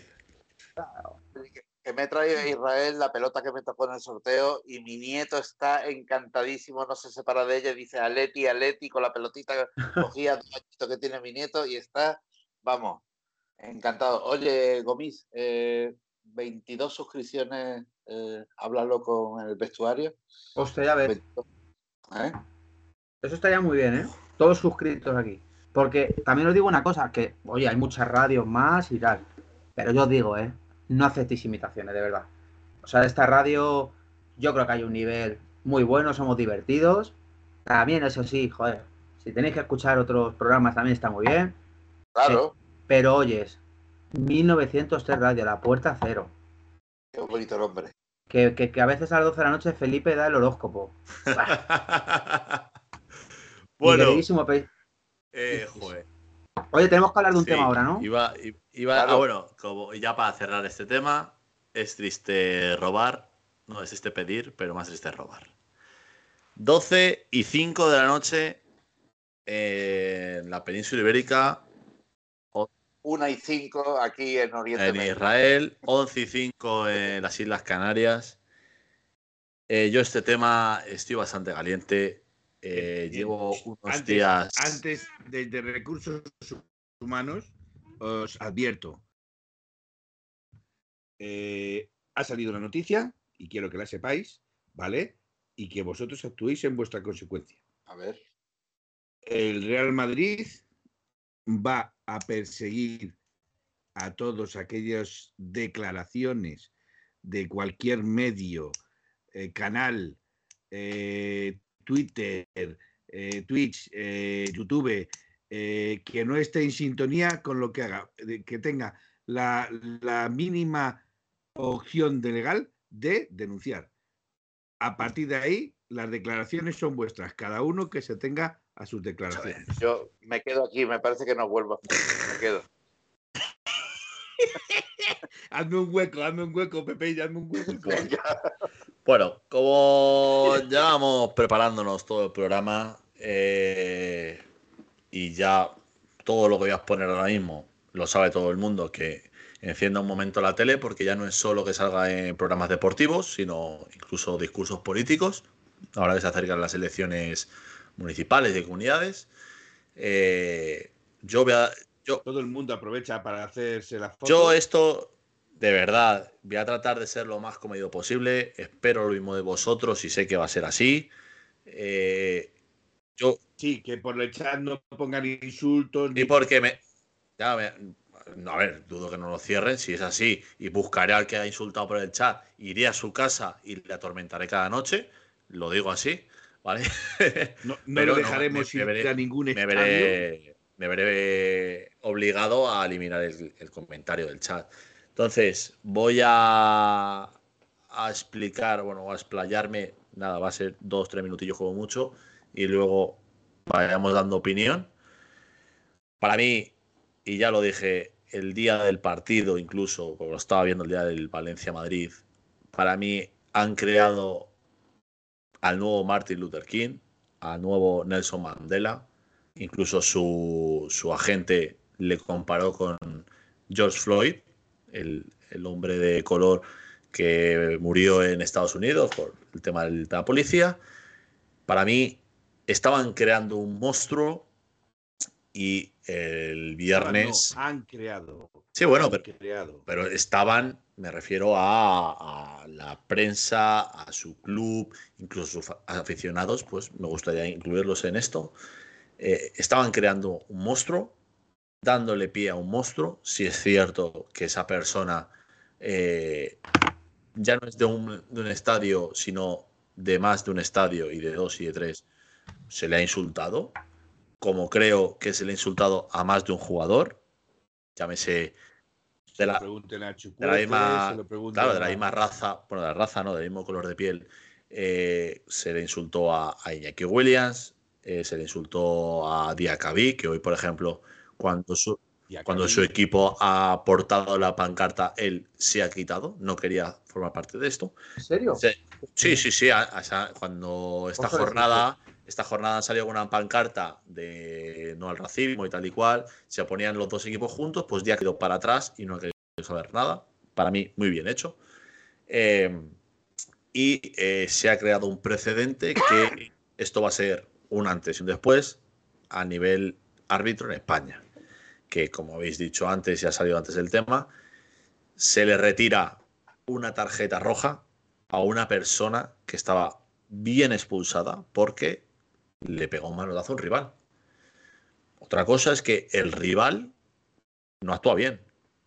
que me trae Israel la pelota que me tocó en el sorteo y mi nieto está encantadísimo, no se separa de ella, y dice Aleti, Aleti, con la pelotita cogía que tiene mi nieto y está, vamos, encantado. Oye, Gomis, eh, 22 suscripciones, eh, háblalo con el vestuario. Hostia, ya ves. 22. ¿Eh? Eso estaría muy bien, ¿eh? Todos suscritos aquí. Porque también os digo una cosa, que, oye, hay muchas radios más y tal. Pero yo os digo, ¿eh? No aceptéis imitaciones, de verdad. O sea, de esta radio, yo creo que hay un nivel muy bueno, somos divertidos. También, eso sí, joder, si tenéis que escuchar otros programas también está muy bien. Claro, Pero oyes, 1903 Radio, la puerta cero. qué bonito nombre. Que, que, que a veces a las 12 de la noche Felipe da el horóscopo. Bueno, eh, joder. Oye, tenemos que hablar de un Sí, tema ahora, ¿no? Iba, i- iba- Claro. ah, bueno, como ya para cerrar este tema, es triste robar, no es triste pedir, pero más triste robar. 12 y 5 de la noche en la península ibérica, Una y cinco aquí en Oriente en. Israel, 11 y 5 en las Islas Canarias. Eh, yo este tema estoy bastante caliente. eh, Bien. llevo unos Antes, días... antes de, de recursos humanos, os advierto. eh, ha salido la noticia y quiero que la sepáis, ¿vale? Y que vosotros actuéis en vuestra consecuencia. A ver. El Real Madrid va a perseguir a todas aquellas declaraciones de cualquier medio, eh, canal, eh, Twitter, eh, Twitch, YouTube, que no esté en sintonía con lo que haga, que tenga la, la mínima opción de legal de denunciar. A partir de ahí, las declaraciones son vuestras, cada uno que se tenga a sus declaraciones. Yo me quedo aquí, me parece que no vuelvo. Me quedo. Hazme un hueco, hazme un hueco, Pepe, hazme un hueco. Bueno, como ya vamos preparándonos todo el programa eh, y ya todo lo que voy a exponer ahora mismo lo sabe todo el mundo, que encienda un momento la tele porque ya no es solo que salga en programas deportivos, sino incluso discursos políticos, ahora que se acercan las elecciones municipales de comunidades. Eh, yo voy a, yo, Todo el mundo aprovecha para hacerse la foto. yo esto, de verdad, voy a tratar de ser lo más comedido posible. Espero lo mismo de vosotros y sé que va a ser así. Eh, yo, Sí, que por el chat no pongan insultos. y ni- porque me, ya me- no, a ver, dudo que no lo cierren. Si es así, y buscaré al que ha insultado por el chat, iré a su casa y le atormentaré cada noche. Lo digo así, ¿vale? No, no Pero lo no, dejaremos me- ir me veré- a ningún me estadio. veré, me veré obligado a eliminar el, el comentario del chat. Entonces, voy a, a explicar, bueno, a explayarme, nada, va a ser dos, tres minutillos como mucho, y luego vayamos dando opinión. Para mí, y ya lo dije, el día del partido, incluso, como lo estaba viendo el día del Valencia-Madrid, para mí han creado al nuevo Martin Luther King, al nuevo Nelson Mandela. Incluso su, su agente le comparó con George Floyd, el, el, hombre de color que murió en Estados Unidos por el tema de la policía. Para mí, estaban creando un monstruo y el viernes... No, han creado. Sí, bueno, pero, creado. pero estaban, me refiero a, a, la prensa, a su club, incluso sus aficionados, pues me gustaría incluirlos en esto. Eh, estaban creando un monstruo, dándole pie a un monstruo. Si es cierto que esa persona eh, ya no es de un, de un estadio, sino de más de un estadio y de dos y de tres, se le ha insultado, como creo que se le ha insultado a más de un jugador, llámese de la, de misma, claro, de la misma raza, bueno, de la raza, ¿no? Del mismo color de piel, eh, se le insultó a, a Iñaki Williams, eh, se le insultó a Diacabí, que hoy, por ejemplo, cuando su, cuando su equipo ha aportado la pancarta, él se ha quitado, no quería formar parte de esto. ¿En serio? Sí, sí, sí, sí, a- a- sa- cuando esta jornada, esta jornada salió con una pancarta de no al racismo y tal y cual, se ponían los dos equipos juntos, pues ya quedó para atrás y no ha querido saber nada. Para mí, muy bien hecho. Eh, y eh, se ha creado un precedente que esto va a ser un antes y un después a nivel árbitro en España. Que como habéis dicho antes y ha salido antes el tema, se le retira una tarjeta roja a una persona que estaba bien expulsada porque le pegó un manotazo a un rival. Otra cosa es que el rival no actúa bien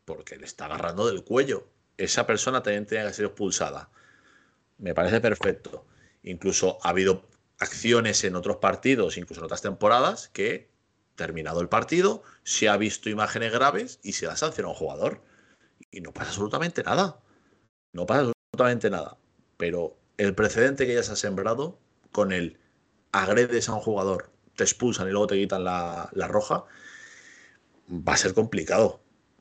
porque le está agarrando del cuello. Esa persona también tenía que ser expulsada. Me parece perfecto. Incluso ha habido acciones en otros partidos, incluso en otras temporadas, que terminado el partido se ha visto imágenes graves y se ha sancionado a un jugador. Y no pasa absolutamente nada. No pasa absolutamente nada. Pero el precedente que ya se ha sembrado con el agredes a un jugador, te expulsan y luego te quitan la, la roja, va a ser complicado.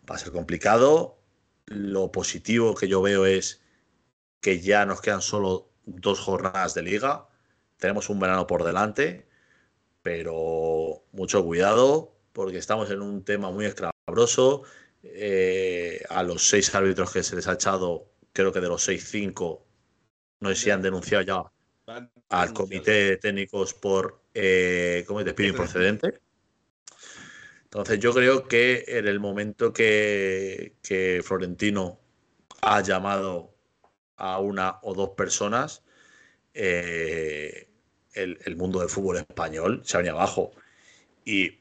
Va a ser complicado. Lo positivo que yo veo es que ya nos quedan solo dos jornadas de liga. Tenemos un verano por delante, pero mucho cuidado porque estamos en un tema muy escabroso. Eh, a los seis árbitros que se les ha echado, creo que de los seis, cinco, no sé si han denunciado ya al comité técnicos por eh, ¿cómo es? despido improcedente. Entonces yo creo que en el momento que, que Florentino ha llamado a una o dos personas, eh, el, el mundo del fútbol español se ha venido abajo. Y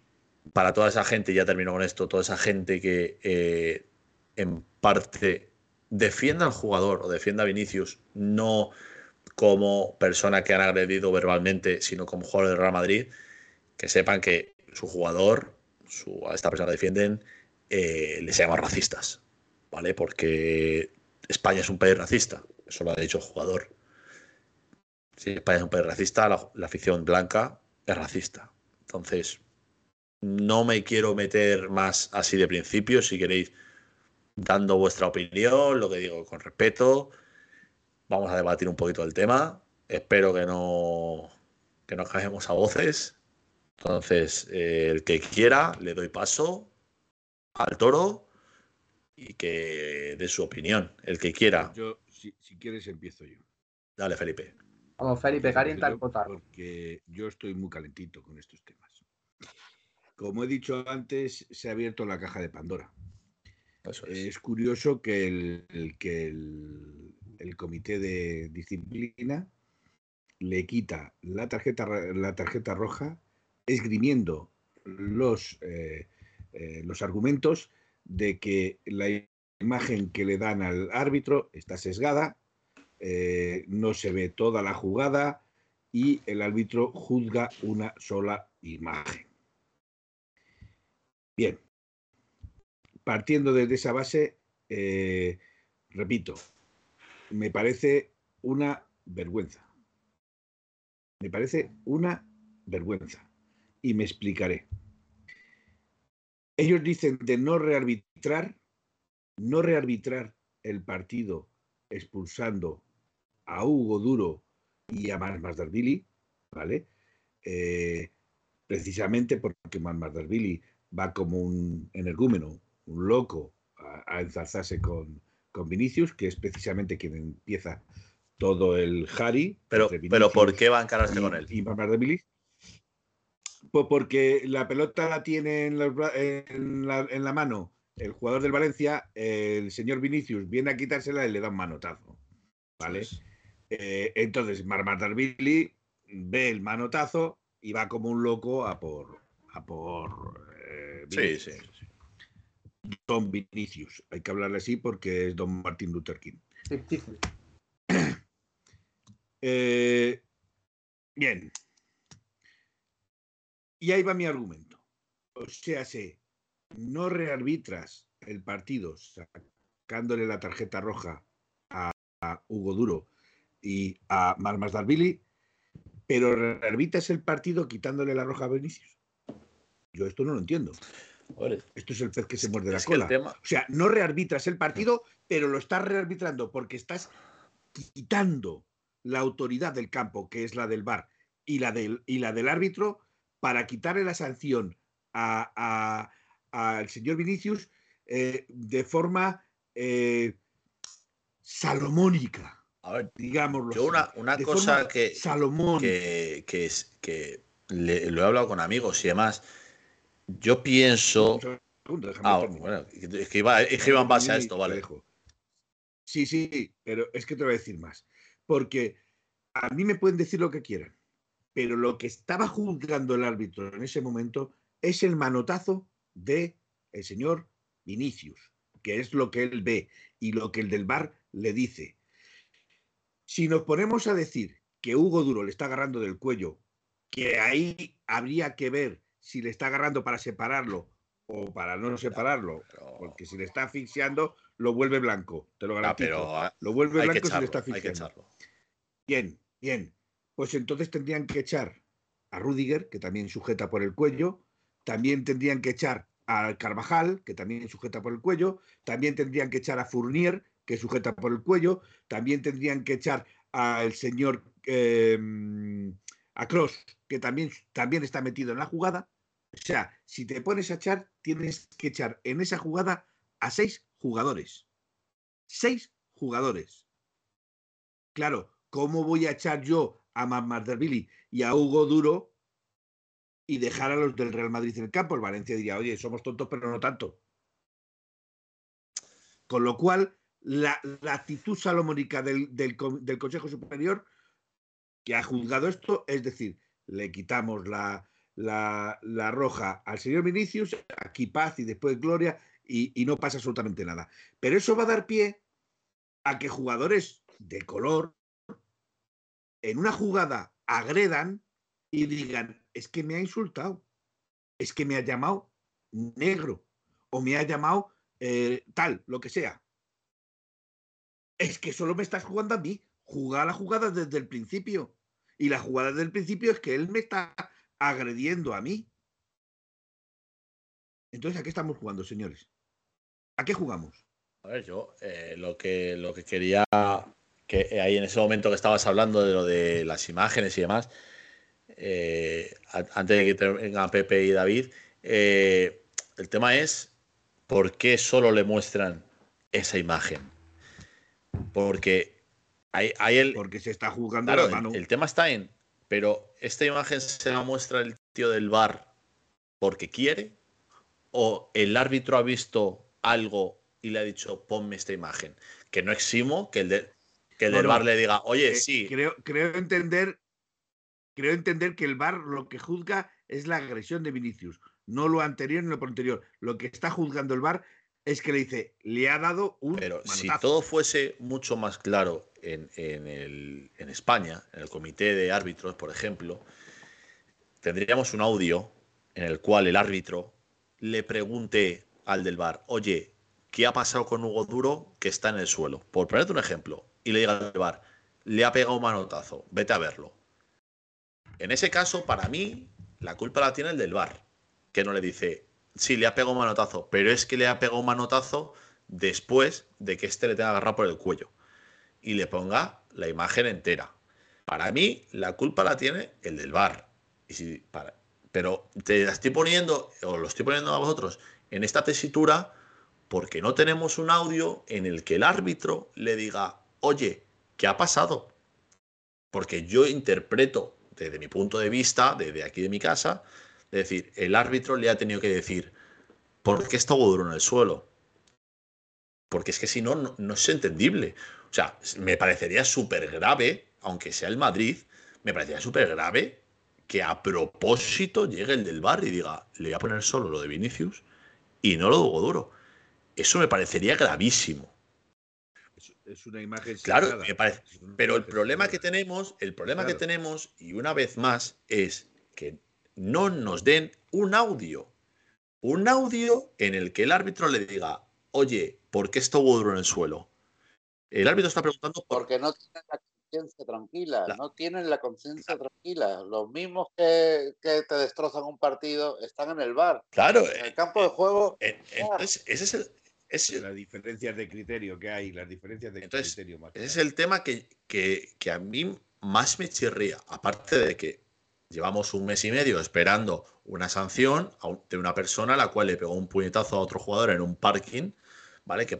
para toda esa gente, ya termino con esto, toda esa gente que eh, en parte defienda al jugador o defienda a Vinicius, no como persona que han agredido verbalmente, sino como jugador del Real Madrid, que sepan que su jugador, a esta persona que defienden, eh, les llaman racistas, ¿vale? Porque España es un país racista, eso lo ha dicho el jugador. Si España es un país racista, la, la afición blanca es racista. Entonces, no me quiero meter más así de principio, si queréis, dando vuestra opinión, lo que digo con respeto. Vamos a debatir un poquito el tema. Espero que no, que no caemos a voces. Entonces, eh, el que quiera, le doy paso al toro y que dé su opinión. El que quiera, Yo, si, si quieres, empiezo yo. dale, Felipe. Vamos, Felipe, calienta el yo cotarro. Porque yo estoy muy calentito con estos temas. Como he dicho antes, se ha abierto la caja de Pandora. Eso es. Es curioso que el, el- que el, el comité de disciplina le quita la tarjeta, la tarjeta roja esgrimiendo los, eh, eh, los argumentos de que la imagen que le dan al árbitro está sesgada, eh, no se ve toda la jugada y el árbitro juzga una sola imagen. Bien, partiendo desde esa base, repito, me parece una vergüenza. Me parece una vergüenza. Y me explicaré. Ellos dicen de no rearbitrar, no rearbitrar el partido expulsando a Hugo Duro y a Billy, ¿vale? Eh, precisamente porque Billy va como un energúmeno, un loco, a, ensalzarse con, con Vinicius, que es precisamente quien empieza todo el Harry. Pero, pero ¿por qué va a encararse con él? Y Billy. Pues porque la pelota la tiene en, la, en, la, mano el jugador del Valencia, el señor Vinicius viene a quitársela y le da un manotazo. ¿Vale? Eh, entonces, Billy ve el manotazo y va como un loco a por. A por eh, sí, sí, sí. Don Vinicius. Hay que hablarle así porque es Don Martin Luther King. Eh, bien. Y ahí va mi argumento. O sea, se no rearbitras el partido sacándole la tarjeta roja a, Hugo Duro y a Marmas Darvili, pero rearbitras el partido quitándole la roja a Vinicius. Yo esto no lo entiendo. Esto es el pez que se muerde la cola. O sea, no rearbitras el partido, pero lo estás rearbitrando porque estás quitando la autoridad del campo, que es la del VAR, y la del, y la del árbitro, para quitarle la sanción al señor Vinicius eh, de forma eh, salomónica. A ver, digámoslo. Yo una, una cosa que, que, que, que lo he hablado con amigos y demás yo pienso. Ah, bueno, es que iba, es que iba en base a esto, vale. Sí, sí, pero es que te voy a decir más. Porque a mí me pueden decir lo que quieran, pero lo que estaba juzgando el árbitro en ese momento es el manotazo de el señor Vinicius, que es lo que él ve y lo que el del bar le dice. Si nos ponemos a decir que Hugo Duro le está agarrando del cuello, que ahí habría que ver si le está agarrando para separarlo o para no separarlo, porque si le está asfixiando, lo vuelve blanco, te lo garantizo. pero lo vuelve blanco si le está asfixiando. Bien, bien. Pues entonces tendrían que echar a Rudiger, que también sujeta por el cuello, también tendrían que echar a Carvajal, que también sujeta por el cuello, también tendrían que echar a Fournier, que sujeta por el cuello, también tendrían que echar al señor eh, a Cross, que también, también está metido en la jugada, o sea, si te pones a echar, tienes que echar en esa jugada a seis jugadores. Seis jugadores. Claro, ¿cómo voy a echar yo a Billy y a Hugo Duro y dejar a los del Real Madrid en el campo? El Valencia diría, oye, somos tontos, pero no tanto. Con lo cual, la, actitud salomónica del, del Consejo Superior que ha juzgado esto, es decir, le quitamos la, la, roja al señor Vinicius, aquí paz y después gloria, y, no pasa absolutamente nada. Pero eso va a dar pie a que jugadores de color en una jugada agredan y digan, es que me ha insultado, es que me ha llamado negro o me ha llamado eh, tal, lo que sea. Es que solo me estás jugando a mí. Jugar la jugada desde el principio. Y la jugada desde el principio es que él me está agrediendo a mí. Entonces, ¿a qué estamos jugando, señores? ¿A qué jugamos? A ver, yo eh, lo, que, lo que quería, que ahí en ese momento que estabas hablando de lo de las imágenes y demás, eh, antes de que vengan Pepe y David, eh, el tema es por qué solo le muestran esa imagen. Porque hay, hay el. Porque se está jugando la mano. el tema está en pero esta imagen se la muestra el tío del bar porque quiere o el árbitro ha visto algo y le ha dicho ponme esta imagen. Que no eximo que el, de, que el del bar le diga, oye, eh, sí. Creo, creo entender creo entender que el VAR lo que juzga es la agresión de Vinicius, no lo anterior ni lo anterior. Lo que está juzgando el VAR es que le dice, le ha dado un. Pero si todo fuese mucho más claro en, España, en el comité de árbitros, por ejemplo, tendríamos un audio en el cual el árbitro le pregunte al del bar, oye, ¿qué ha pasado con Hugo Duro que está en el suelo? Por ponerte un ejemplo, y le diga al bar, le ha pegado un manotazo, vete a verlo. En ese caso, para mí, la culpa la tiene el del bar, que no le dice, sí, le ha pegado un manotazo, pero es que le ha pegado un manotazo después de que este le tenga agarrado por el cuello y le ponga la imagen entera. Para mí, la culpa la tiene el del bar. Pero te la estoy poniendo, o lo estoy poniendo a vosotros, en esta tesitura porque no tenemos un audio en el que el árbitro le diga, oye, ¿qué ha pasado? Porque yo interpreto desde mi punto de vista, desde aquí de mi casa, es decir, el árbitro le ha tenido que decir, ¿por qué está duro en el suelo? Porque es que si no, no, no es entendible. O sea, me parecería súper grave, aunque sea el Madrid, me parecería súper grave que a propósito llegue el del bar y diga, le voy a poner solo lo de Vinicius y no lo de duro. Eso me parecería gravísimo. Es una imagen. Claro, me parece. Pero el problema que tenemos, el problema que tenemos, y una vez más, es que no nos den un audio. Un audio en el que el árbitro le diga, oye, ¿por qué está duro en el suelo? El árbitro está preguntando por Porque no tienen la conciencia tranquila, La- no tienen la conciencia tranquila. Los mismos que, que te destrozan un partido están en el bar. Claro, En el campo de juego, eh, entonces ese es el, ese- Las diferencias de criterio que hay, las diferencias de Entonces, criterio más. ese es el tema que, que- que a mí más me chirría. Aparte de que llevamos un mes y medio esperando una sanción a un- de una persona a la cual le pegó un puñetazo a otro jugador en un parking, ¿vale? Que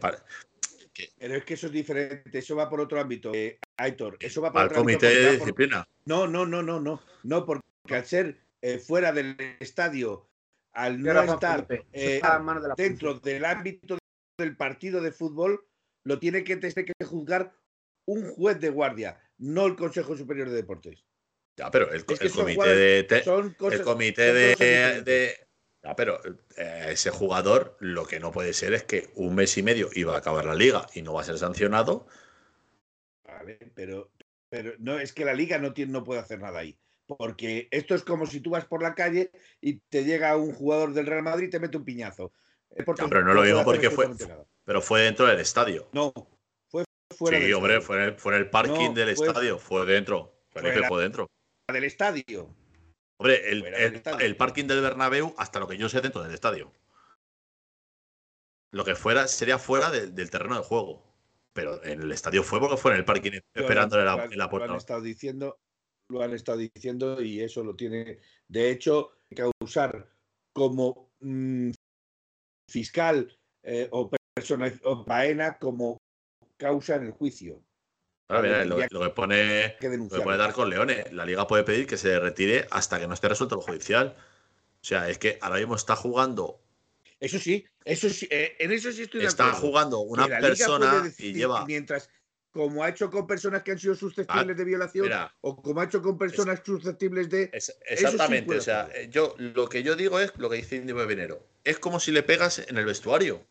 Pero es que eso es diferente, eso va por otro ámbito. Eh, Aitor, eso va por al otro ámbito comité de por- disciplina. No, no, no, no, no. No, porque al ser eh, fuera del estadio, al no estar eh, de dentro policía. del ámbito del partido de fútbol, lo tiene que, tiene que juzgar un juez de guardia, no el Consejo Superior de Deportes. Ya, pero el, Es que el son comité de, te- Son cosas, el comité son de, pero eh, ese jugador lo que no puede ser es que un mes y medio iba a acabar la liga y no va a ser sancionado. Vale, pero, pero no, es que la liga no, tiene, no puede hacer nada ahí. Porque esto es como si tú vas por la calle y te llega un jugador del Real Madrid y te mete un piñazo. Pero no lo digo porque fue-. Pero fue dentro del estadio. No, fue fuera sí, del hombre, estadio. fue en, el, fue en el parking No, del fue- estadio. Fue dentro. Felipe, Fuera. fue dentro. del estadio. Hombre, el, parking del Bernabéu, hasta lo que yo sé, dentro del estadio. Lo que fuera sería fuera de- del terreno de juego. Pero en el estadio fue porque fue en el parking esperándole Lo la, en la Lo puerta. han estado diciendo, lo han estado diciendo y eso lo tiene, de hecho, que usar como mm, fiscal eh, o persona o Baena como causa en el juicio. Ahora, mira, lo, que pone, que lo que pone dar con Leones. La liga puede pedir que se retire hasta que no esté resuelto lo judicial. O sea, es que ahora mismo está jugando, Eso sí, eso sí, eh, en eso sí estoy de está jugando una persona y lleva. mientras como ha hecho con personas que han sido susceptibles Ah, de violación Mira, o como ha hecho con personas susceptibles de es- exactamente. o sea, eh, yo lo que yo digo es lo que dice Indigo Venero. Es como si le pegas en el vestuario.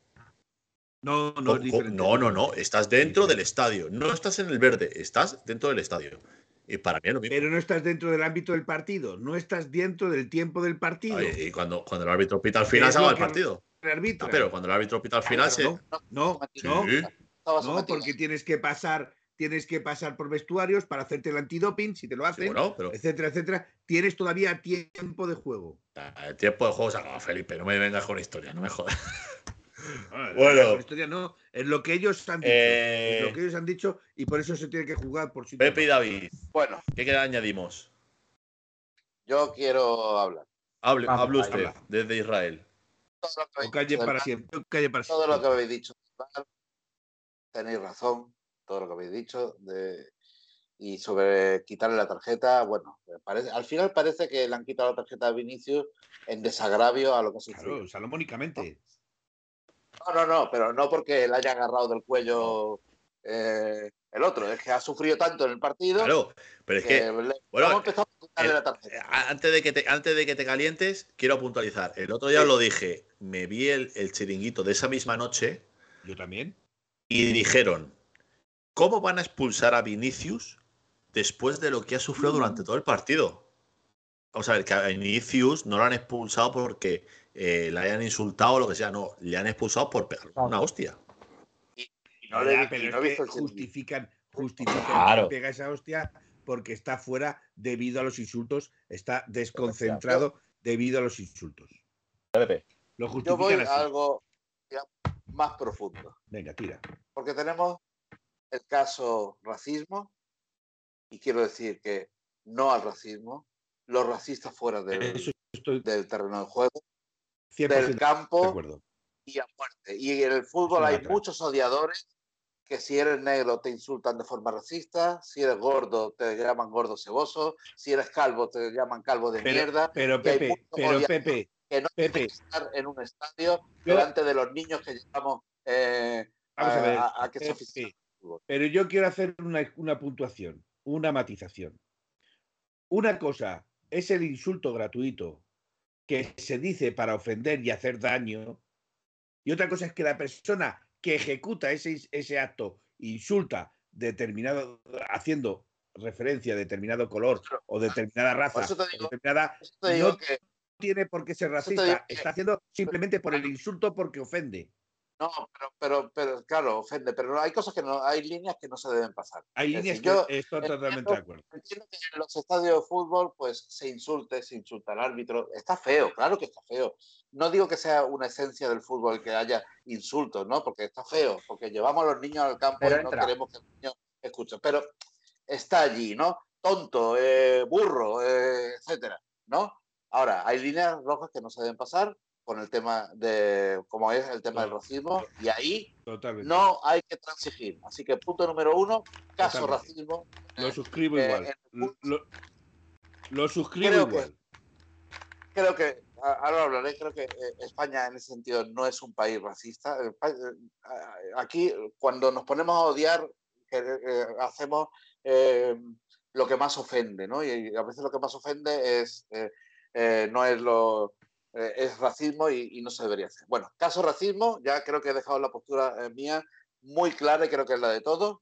No, no es diferente. no, no, no. Estás dentro del estadio. No estás en el verde, estás dentro del estadio. Y para mí es lo mismo. Pero no estás dentro del ámbito del partido, no estás dentro del tiempo del partido. Ay, Y cuando, cuando el árbitro pita al final se acaba el partido. El árbitro. Ah, pero cuando el árbitro pita al final se. no, no, Sí. no, porque tienes que pasar, tienes que pasar por vestuarios para hacerte el antidoping, si te lo Sí, hacen, bueno, pero etcétera, etcétera. Tienes todavía tiempo de juego. ah, el tiempo de juego se acaba, Felipe. No me vengas con historia, no me jodas. Bueno. historia no, es lo que ellos han dicho, Eh, es lo que ellos han dicho y por eso se tiene que jugar por sí. Pepe y David, Bueno, ¿qué queda añadimos? yo quiero hablar. Hable, Vamos, hable usted habla. desde Israel. Todo lo que O habéis calle para siempre. calle para todo lo que siempre. habéis dicho. Tenéis razón, todo lo que habéis dicho. De, y sobre quitarle la tarjeta, bueno, me parece, al final parece que le han quitado la tarjeta a Vinicius en desagravio a lo que se Claro, salomónicamente. No, no, no, pero no porque le haya agarrado del cuello eh, el otro, es que ha sufrido tanto en el partido Claro, pero es que, que le- bueno, a el- la tarjeta. antes de, que te, antes de que te calientes, quiero puntualizar. El otro día Sí. lo dije, me vi el, el chiringuito de esa misma noche Yo también. y dijeron, ¿cómo van a expulsar a Vinicius después de lo que ha sufrido durante todo el partido? Vamos a ver, que a Vinicius no lo han expulsado porque eh, le hayan insultado o lo que sea, no, le han expulsado por pegar una hostia. Y no, le, Ya, y pero no es que justifican, justifican Claro. que pega esa hostia porque está fuera debido a los insultos, está desconcentrado debido a los insultos. Lo Yo voy así. a algo ya más profundo, Venga, tira. porque tenemos el caso racismo Y quiero decir que no al racismo, los racistas fuera del, del terreno de juego, del campo y a muerte. Y en el fútbol hay muchos odiadores que si eres negro te insultan de forma racista, si eres gordo te llaman gordo ceboso, si eres calvo te llaman calvo de mierda. Pero Pepe, pero Pepe, que no Pepe. estar en un estadio delante de los niños que llevamos eh, a, que se Pero yo quiero hacer una puntuación, una matización. Una cosa es el insulto gratuito que se dice para ofender y hacer daño, y otra cosa es que la persona que ejecuta ese, ese acto insulta determinado, haciendo referencia a determinado color o determinada raza, determinada, no tiene por qué ser racista, está haciendo simplemente por el insulto porque ofende. No, pero, pero, pero, claro, ofende, pero hay cosas que no, hay líneas que no se deben pasar. Hay líneas que yo estoy totalmente de acuerdo. Entiendo que en los estadios de fútbol, pues se insulte, se insulta al árbitro. Está feo, claro que está feo. No digo que sea una esencia del fútbol que haya insultos, ¿no? Porque está feo, porque llevamos a los niños al campo y no queremos que el niño escuche. Pero está allí, ¿no? Tonto, eh, burro, eh, etcétera, ¿no? Ahora, hay líneas rojas que no se deben pasar con el tema de, como es el tema del racismo, y ahí no hay que transigir. Así que punto número uno, caso racismo. Lo suscribo eh, igual. Lo, suscribo igual. creo que, ahora hablaré, creo que eh, España en ese sentido no es un país racista. Eh, aquí, cuando nos ponemos a odiar, hacemos lo que más ofende, ¿no? Y a veces lo que más ofende es, no es lo eh, es racismo y, no se debería hacer. Bueno, caso racismo, ya creo que he dejado la postura eh, mía muy clara y creo que es la de todos.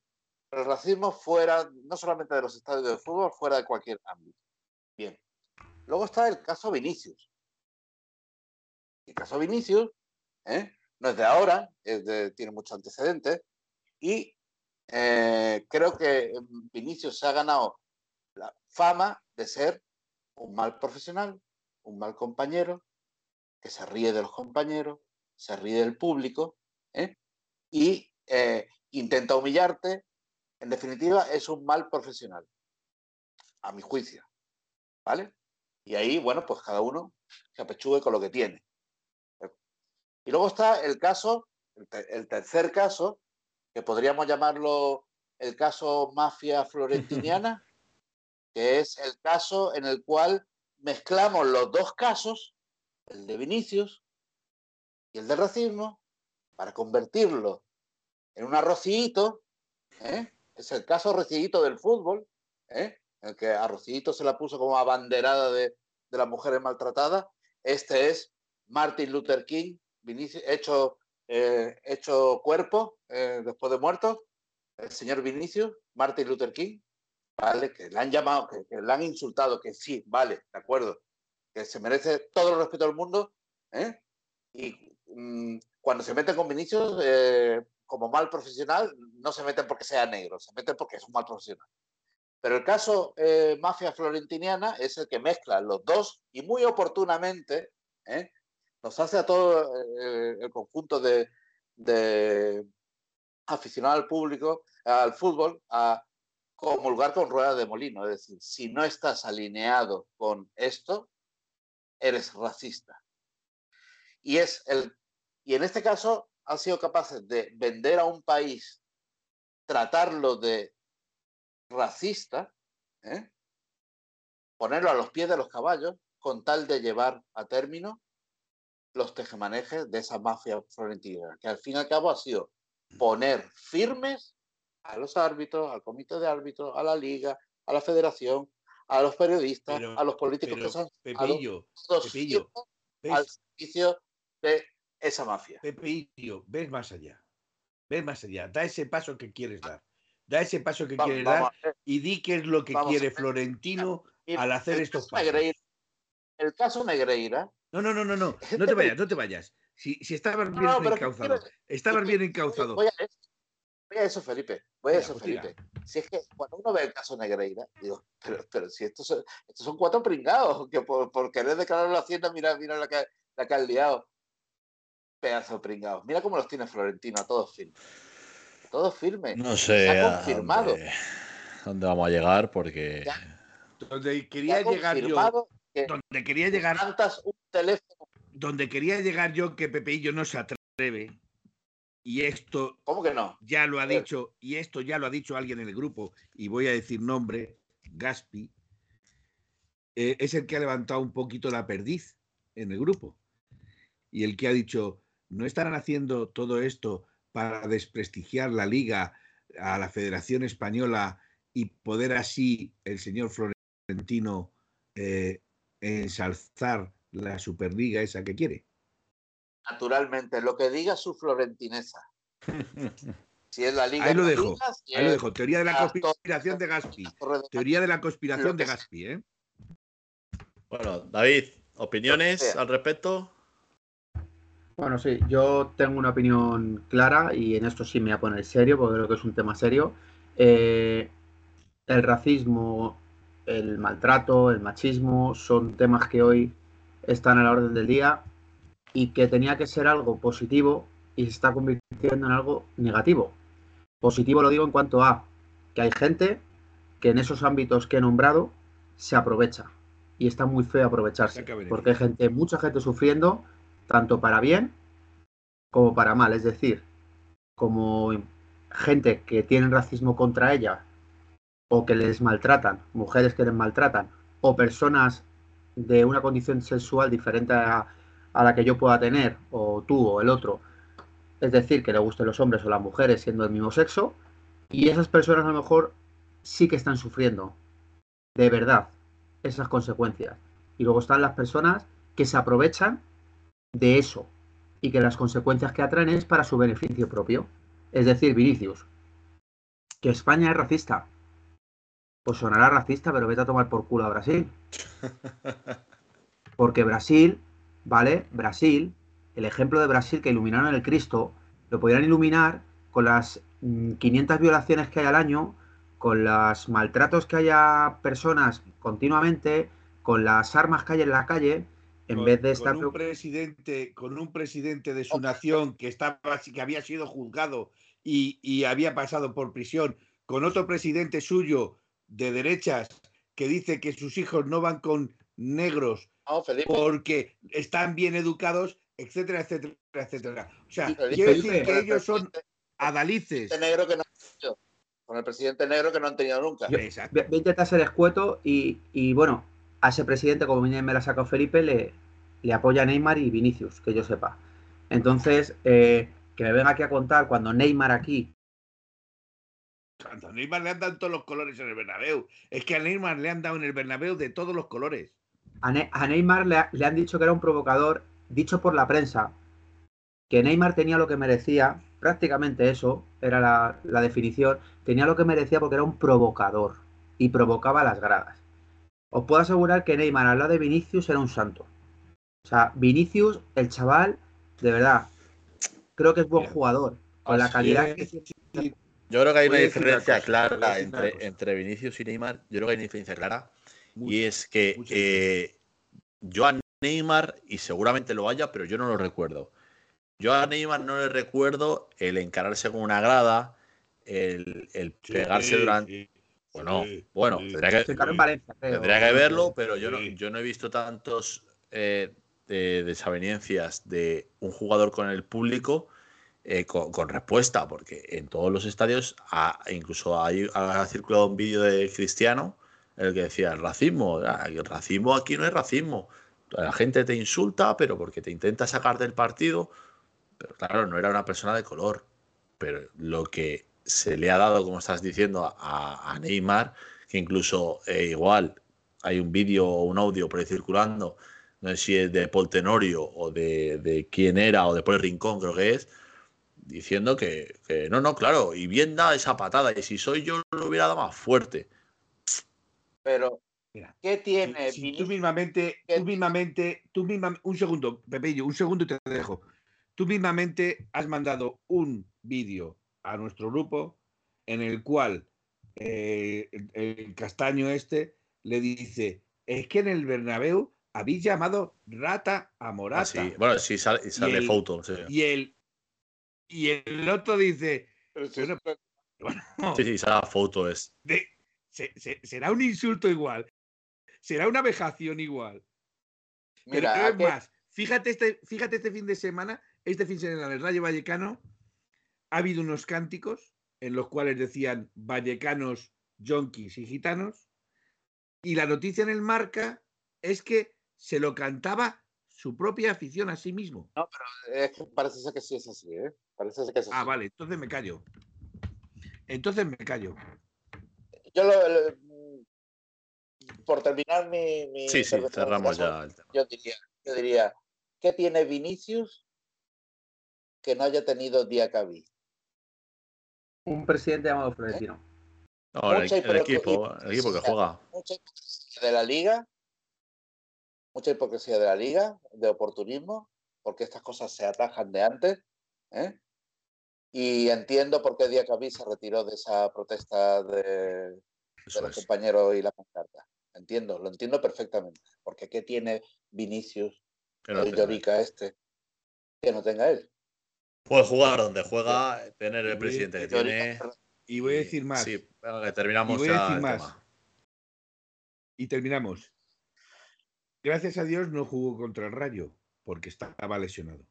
El racismo fuera, no solamente de los estadios de fútbol, fuera de cualquier ámbito. Bien. Luego está el caso Vinicius. El caso Vinicius ¿eh? no es de ahora, tiene muchos antecedentes y creo que Vinicius se ha ganado la fama de ser un mal profesional, un mal compañero, que se ríe de los compañeros, se ríe del público ¿eh? y eh, intenta humillarte. En definitiva, es un mal profesional, a mi juicio. ¿Vale? Y ahí, bueno, pues cada uno se apechugue con lo que tiene. Y luego está el caso, el tercer caso, que podríamos llamarlo el caso mafia florentiniana, que es el caso en el cual mezclamos los dos casos el de Vinicius y el de racismo, para convertirlo en un arrocito, ¿eh? es el caso arrocito del fútbol, ¿eh? en el que a Rocito se la puso como abanderada de, de las mujeres maltratadas. Este es Martin Luther King, Vinicius, hecho, eh, hecho cuerpo después de muerto, el señor Vinicius, Martin Luther King, ¿vale? que le han llamado, que, que le han insultado, que sí, vale, de acuerdo, que se merece todo el respeto del mundo, ¿eh? y mm, cuando se meten con Vinicius, eh, como mal profesional, no se meten porque sea negro, se meten porque es un mal profesional. Pero el caso eh, mafia florentiniana es el que mezcla los dos y muy oportunamente nos hace a todo el conjunto de, de aficionado al público, al fútbol, a comulgar con rueda de molino. Es decir, si no estás alineado con esto, eres racista. Y, es el, y en este caso han sido capaces de vender a un país, tratarlo de racista, ¿eh? ponerlo a los pies de los caballos, con tal de llevar a término los tejemanejes de esa mafia florentina, que al fin y al cabo ha sido poner firmes a los árbitros, al comité de árbitros, a la liga, a la federación, a los periodistas, a los políticos que son Pepillo, al servicio de esa mafia. Pepillo, ves más allá. Ves más allá. Da ese paso que quieres dar. Da ese paso que quieres dar y di qué es lo que quiere Florentino al hacer estos pasos. el caso Negreira. No, no, no, no, no. No te vayas, no te vayas. Si, si estabas bien encauzado. Estabas bien encauzado. Voy a, a eso, Felipe. Voy a eso, pues Felipe. Si es que cuando uno ve el caso Negreira, digo, pero, pero si estos son, estos son cuatro pringados, que por, por querer declarar la hacienda, mira, mira la que, la que han liado. Pedazo de pringados. Mira cómo los tiene Florentino, a todos firmes. Todos firmes. No sé. Se ha confirmado. dónde vamos a llegar porque. Donde quería llegar yo. Donde quería llegar. un teléfono. Donde quería llegar yo que Pepeillo no se atreve. Y esto. ¿Cómo que no? Ya lo ha dicho. Y esto ya lo ha dicho alguien en el grupo. Y voy a decir nombre. Gaspi. Eh, es el que ha levantado un poquito la perdiz en el grupo. Y el que ha dicho. No estarán haciendo todo esto para desprestigiar la liga a la Federación Española y poder así el señor Florentino eh, ensalzar la Superliga esa que quiere. Naturalmente, lo que diga su florentinesa. Si es la liga. Ahí lo dejo. ahí lo dejo. Teoría de la conspiración de Gaspi. Teoría de la conspiración de Gaspi, ¿eh? Bueno, David, ¿opiniones al respecto? Bueno, sí, yo tengo una opinión clara y en esto sí me voy a poner serio porque creo que es un tema serio. Eh, el racismo, el maltrato, el machismo son temas que hoy están a la orden del día y que tenía que ser algo positivo y se está convirtiendo en algo negativo. Positivo lo digo en cuanto a que hay gente que en esos ámbitos que he nombrado se aprovecha y está muy feo aprovecharse porque hay gente, mucha gente sufriendo tanto para bien como para mal. Es decir, como gente que tiene racismo contra ella o que les maltratan, mujeres que les maltratan, o personas de una condición sexual diferente a, la que yo pueda tener, o tú o el otro, es decir, que le gusten los hombres o las mujeres siendo del mismo sexo, y esas personas a lo mejor sí que están sufriendo, de verdad, esas consecuencias. Y luego están las personas que se aprovechan de eso y que las consecuencias que atraen es para su beneficio propio. Es decir, Vinicius, que España es racista. Pues sonará racista, pero vete a tomar por culo a Brasil. Porque Brasil, ¿vale? Brasil, el ejemplo de Brasil que iluminaron el Cristo, lo podrían iluminar con las 500 mm, violaciones que hay al año, con los maltratos que haya personas continuamente, con las armas que hay en la calle, en vez de estar con un presidente con un presidente de su nación que estaba que había sido juzgado y, había pasado por prisión con otro presidente suyo de derechas que dice que sus hijos no van con negros porque están bien educados etcétera etcétera etcétera o sea quiero decir que ellos son adalices negro que no con el presidente negro que no han tenido nunca voy a intentar ser escueto y, y bueno a ese presidente, como me la sacado Felipe, le, le apoya Neymar y Vinicius, que yo sepa. Entonces, eh, que me venga aquí a contar cuando Neymar aquí. A Neymar le han dado todos los colores en el Bernabéu. Es que a Neymar le han dado en el Bernabéu de todos los colores. A, Neymar le, han dicho que era un provocador, dicho por la prensa, que Neymar tenía lo que merecía, prácticamente eso era la, la definición, tenía lo que merecía porque era un provocador y provocaba las gradas os puedo asegurar que Neymar al lado de Vinicius era un santo. O sea, Vinicius, el chaval, de verdad, creo que es buen jugador. Con la calidad que Yo creo que hay una diferencia clara entre, entre Vinicius y Neymar. Yo creo que hay una diferencia clara. Y es que eh, yo a Neymar, y seguramente lo haya, pero yo no lo recuerdo. Yo a Neymar no le recuerdo el encararse con una grada, el, pegarse durante. Bueno, bueno, tendría que, que verlo, pero yo no, yo no he visto tantos eh, desavenencias de un jugador con el público eh, con, respuesta, porque en todos los estadios, incluso hay, ha circulado un vídeo de Cristiano el que decía el racismo, ah, el racismo aquí no es racismo, la gente te insulta, pero porque te intenta sacar del partido, pero claro, no era una persona de color, pero lo que se le ha dado, como estás diciendo, a, Neymar, que incluso eh, igual hay un vídeo o un audio por ahí circulando, no sé si es de Paul Tenorio o de, quién era o de Paul Rincón, creo que es, diciendo que, no, no, claro, y bien da esa patada, y si soy yo lo hubiera dado más fuerte. Pero, ¿qué tiene? tú mismamente, tú mismamente, tú misma, un segundo, Pepillo, un segundo y te dejo. Tú mismamente has mandado un vídeo a nuestro grupo en el cual eh, el, castaño este le dice, es que en el Bernabéu habéis llamado rata a Morata. Ah, sí. Bueno, sí sale, sale foto. Y, el, y el otro dice... sí, sí, sale foto. Es. De, será un insulto igual. Será una vejación igual. Mira, Pero es más, fíjate este, fíjate este fin de semana, este fin de semana en el Rayo Vallecano, ha habido unos cánticos en los cuales decían vallecanos, yonkis y gitanos, y la noticia en el marca es que se lo cantaba su propia afición a sí mismo. es que parece ser que sí es así, ¿eh? Parece ser que es así. Ah, vale, entonces me callo. Entonces me callo. Yo lo, lo- por terminar mi, mi Sí, sí, este cerramos caso, ya el tema. Yo diría, yo diría, ¿qué tiene Vinicius que no haya tenido Diacabí? Un presidente llamado Florentino. No, el, Mucha el hipocresía- equipo, el equipo que juega. Mucha hipocresía de la liga, mucha hipocresía de la liga, de oportunismo, porque estas cosas se atajan de antes. ¿eh? Y entiendo por qué Diacabí se retiró de esa protesta de, los es. compañeros y la pancarta. Entiendo, lo entiendo perfectamente. Porque ¿qué tiene Vinicius, no el Llorica este, que no tenga él? Puede jugar donde juega, tener el presidente que tiene. Y voy a decir más. Sí, terminamos Y voy a ya decir el más. tema. Y terminamos. Gracias a Dios no jugó contra el Rayo, porque estaba lesionado.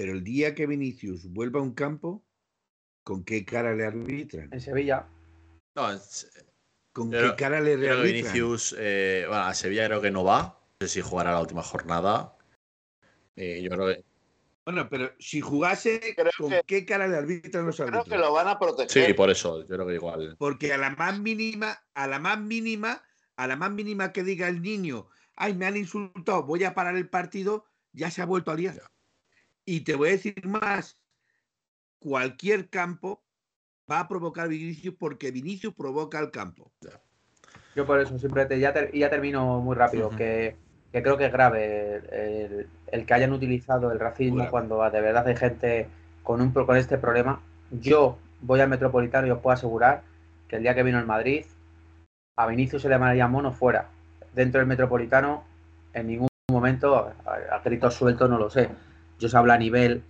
Pero el día que Vinicius vuelva a un campo, ¿con qué cara le arbitran? En Sevilla. No, es- ¿Con Pero- qué cara le creo rearbitran? Vinicius, eh, bueno, a Sevilla creo que no va. No sé si jugará la última jornada. Eh, yo creo que Bueno, pero si jugase, Creo ¿con que- qué cara le arbitran los Creo árbitros? que lo van a proteger. sí, por eso. Yo creo que igual. Porque a la más mínima, a la más mínima, a la más mínima que diga el niño, ay, me han insultado, voy a parar el partido, ya se ha vuelto a liar. Y te voy a decir más, cualquier campo va a provocar Vinicius porque Vinicius provoca el campo. Yo por eso simplemente ya, ter- y ya termino muy rápido, que, que creo que es grave el, el- el que hayan utilizado el racismo cuando de verdad hay gente con, un, con este problema. Yo voy al Metropolitano y os puedo asegurar que el día que vino el Madrid, a Vinicius se le llamaría mono fuera. Dentro del Metropolitano, en ningún momento, a, a gritos sueltos, no lo sé. Yo se habla a nivel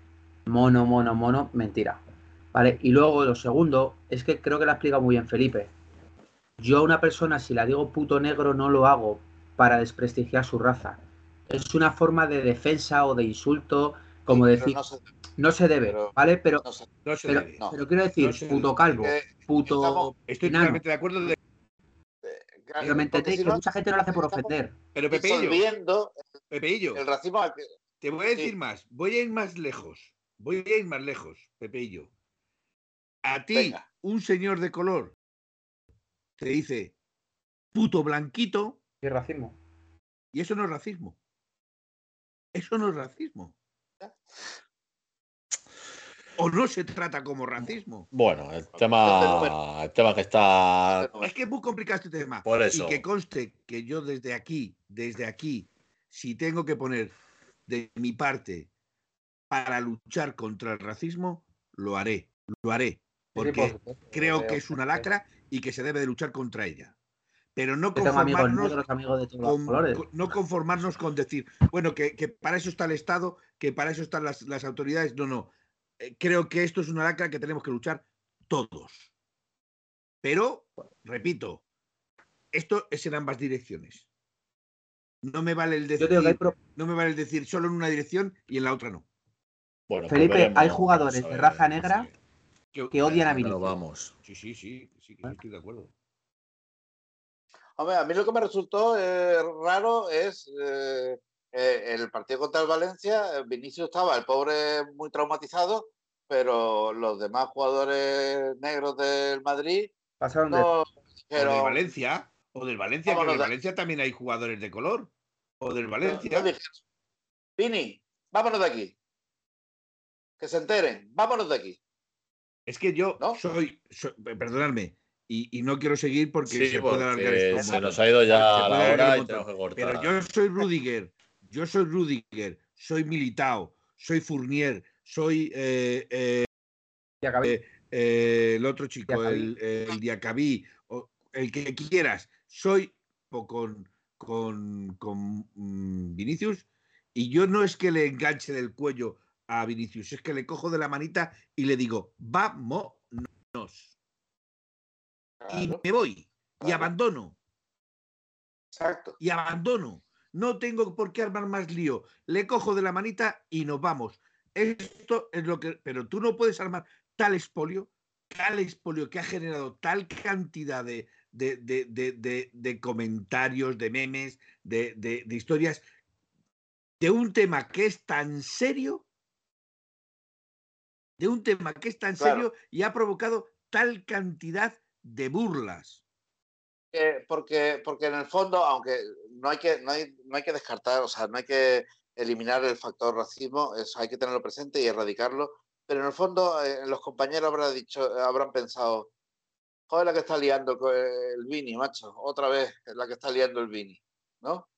mono, mono, mono, mentira. ¿Vale? Y luego lo segundo es que creo que lo ha explicado muy bien Felipe. Yo a una persona, si la digo puto negro, no lo hago para desprestigiar su raza. Es una forma de defensa o de insulto, como decir, no se- no se debe, pero- ¿vale? Pero, no se- No se pero, debe. no. pero quiero decir, puto calvo, Eh, puto estamos- Estoy totalmente de acuerdo. de- claro, Pero me porque entendéis si que no, mucha gente no lo hace por estamos ofender. Pero Pepeillo, el racismo. que- te voy a decir Sí. más. Voy a ir más lejos. Voy a ir más lejos, Pepeillo. A ti, Venga. un señor de color, te dice puto blanquito, Y racismo. y eso no es racismo. Eso no es racismo. O no se trata como racismo. Bueno, el tema, el tema que está. Es que es muy complicado este tema. Por eso. Y que conste que yo desde aquí, desde aquí, si tengo que poner de mi parte para luchar contra el racismo, lo haré. Lo haré. Porque creo que es una lacra y que se debe de luchar contra ella. Pero no amigos conformarnos, negros, con- no conformarnos con decir, bueno, que, que para eso está el Estado, que para eso están las, las autoridades. No, no. Eh, Creo que esto es una lacra que tenemos que luchar todos. Pero, repito, esto es en ambas direcciones. No me vale el decir, digo que hay pro- no me vale el decir solo en una dirección y en la otra no. Bueno, pues Felipe, veremos, hay jugadores de no negra que odian a Vinicius. vamos. Sí, sí, sí, sí, estoy de acuerdo. Hombre, a mí lo que me resultó eh, raro es eh, eh, el partido contra el Valencia. Vinicius estaba, el pobre, muy traumatizado, pero los demás jugadores negros del Madrid Pasaron de no. Valencia, o del Valencia, que Vámonos del de- Valencia también hay jugadores de color. O del Valencia. Vini, vámonos de aquí. Que se enteren, vámonos de aquí. Es que yo ¿No? soy, soy- perdonadme, y, y no quiero seguir porque Sí, se puede alargar esto. se nos ha ido ya la hora y tenemos que cortar. Pero yo soy Rudiger, yo soy Rudiger, soy Militao, soy Fournier, soy eh, eh, y acabé. eh, eh, el otro chico, Diacabí. el, el Diacabí, o el que quieras. Soy con, con, con mm, Vinicius y yo no es que le enganche del cuello a Vinicius, es que le cojo de la manita y le digo, vámonos. Y me voy. y abandono. Exacto. y abandono. No tengo por qué armar más lío. Le cojo de la manita y nos vamos. Esto es lo que. Pero tú no puedes armar tal expolio, tal expolio que ha generado tal cantidad de, de, de- de- de- de comentarios, de memes, de, historias, de un tema que es tan serio, de un tema que es tan Claro. serio y ha provocado tal cantidad de burlas. Eh, porque, porque en el fondo, aunque no hay, que, no, hay, no hay que descartar, o sea, no hay que eliminar el factor racismo, eso hay que tenerlo presente y erradicarlo, pero en el fondo eh, los compañeros habrán dicho, habrán pensado, joder, la que está liando el Vini, macho, otra vez la que está liando el Vini, ¿no?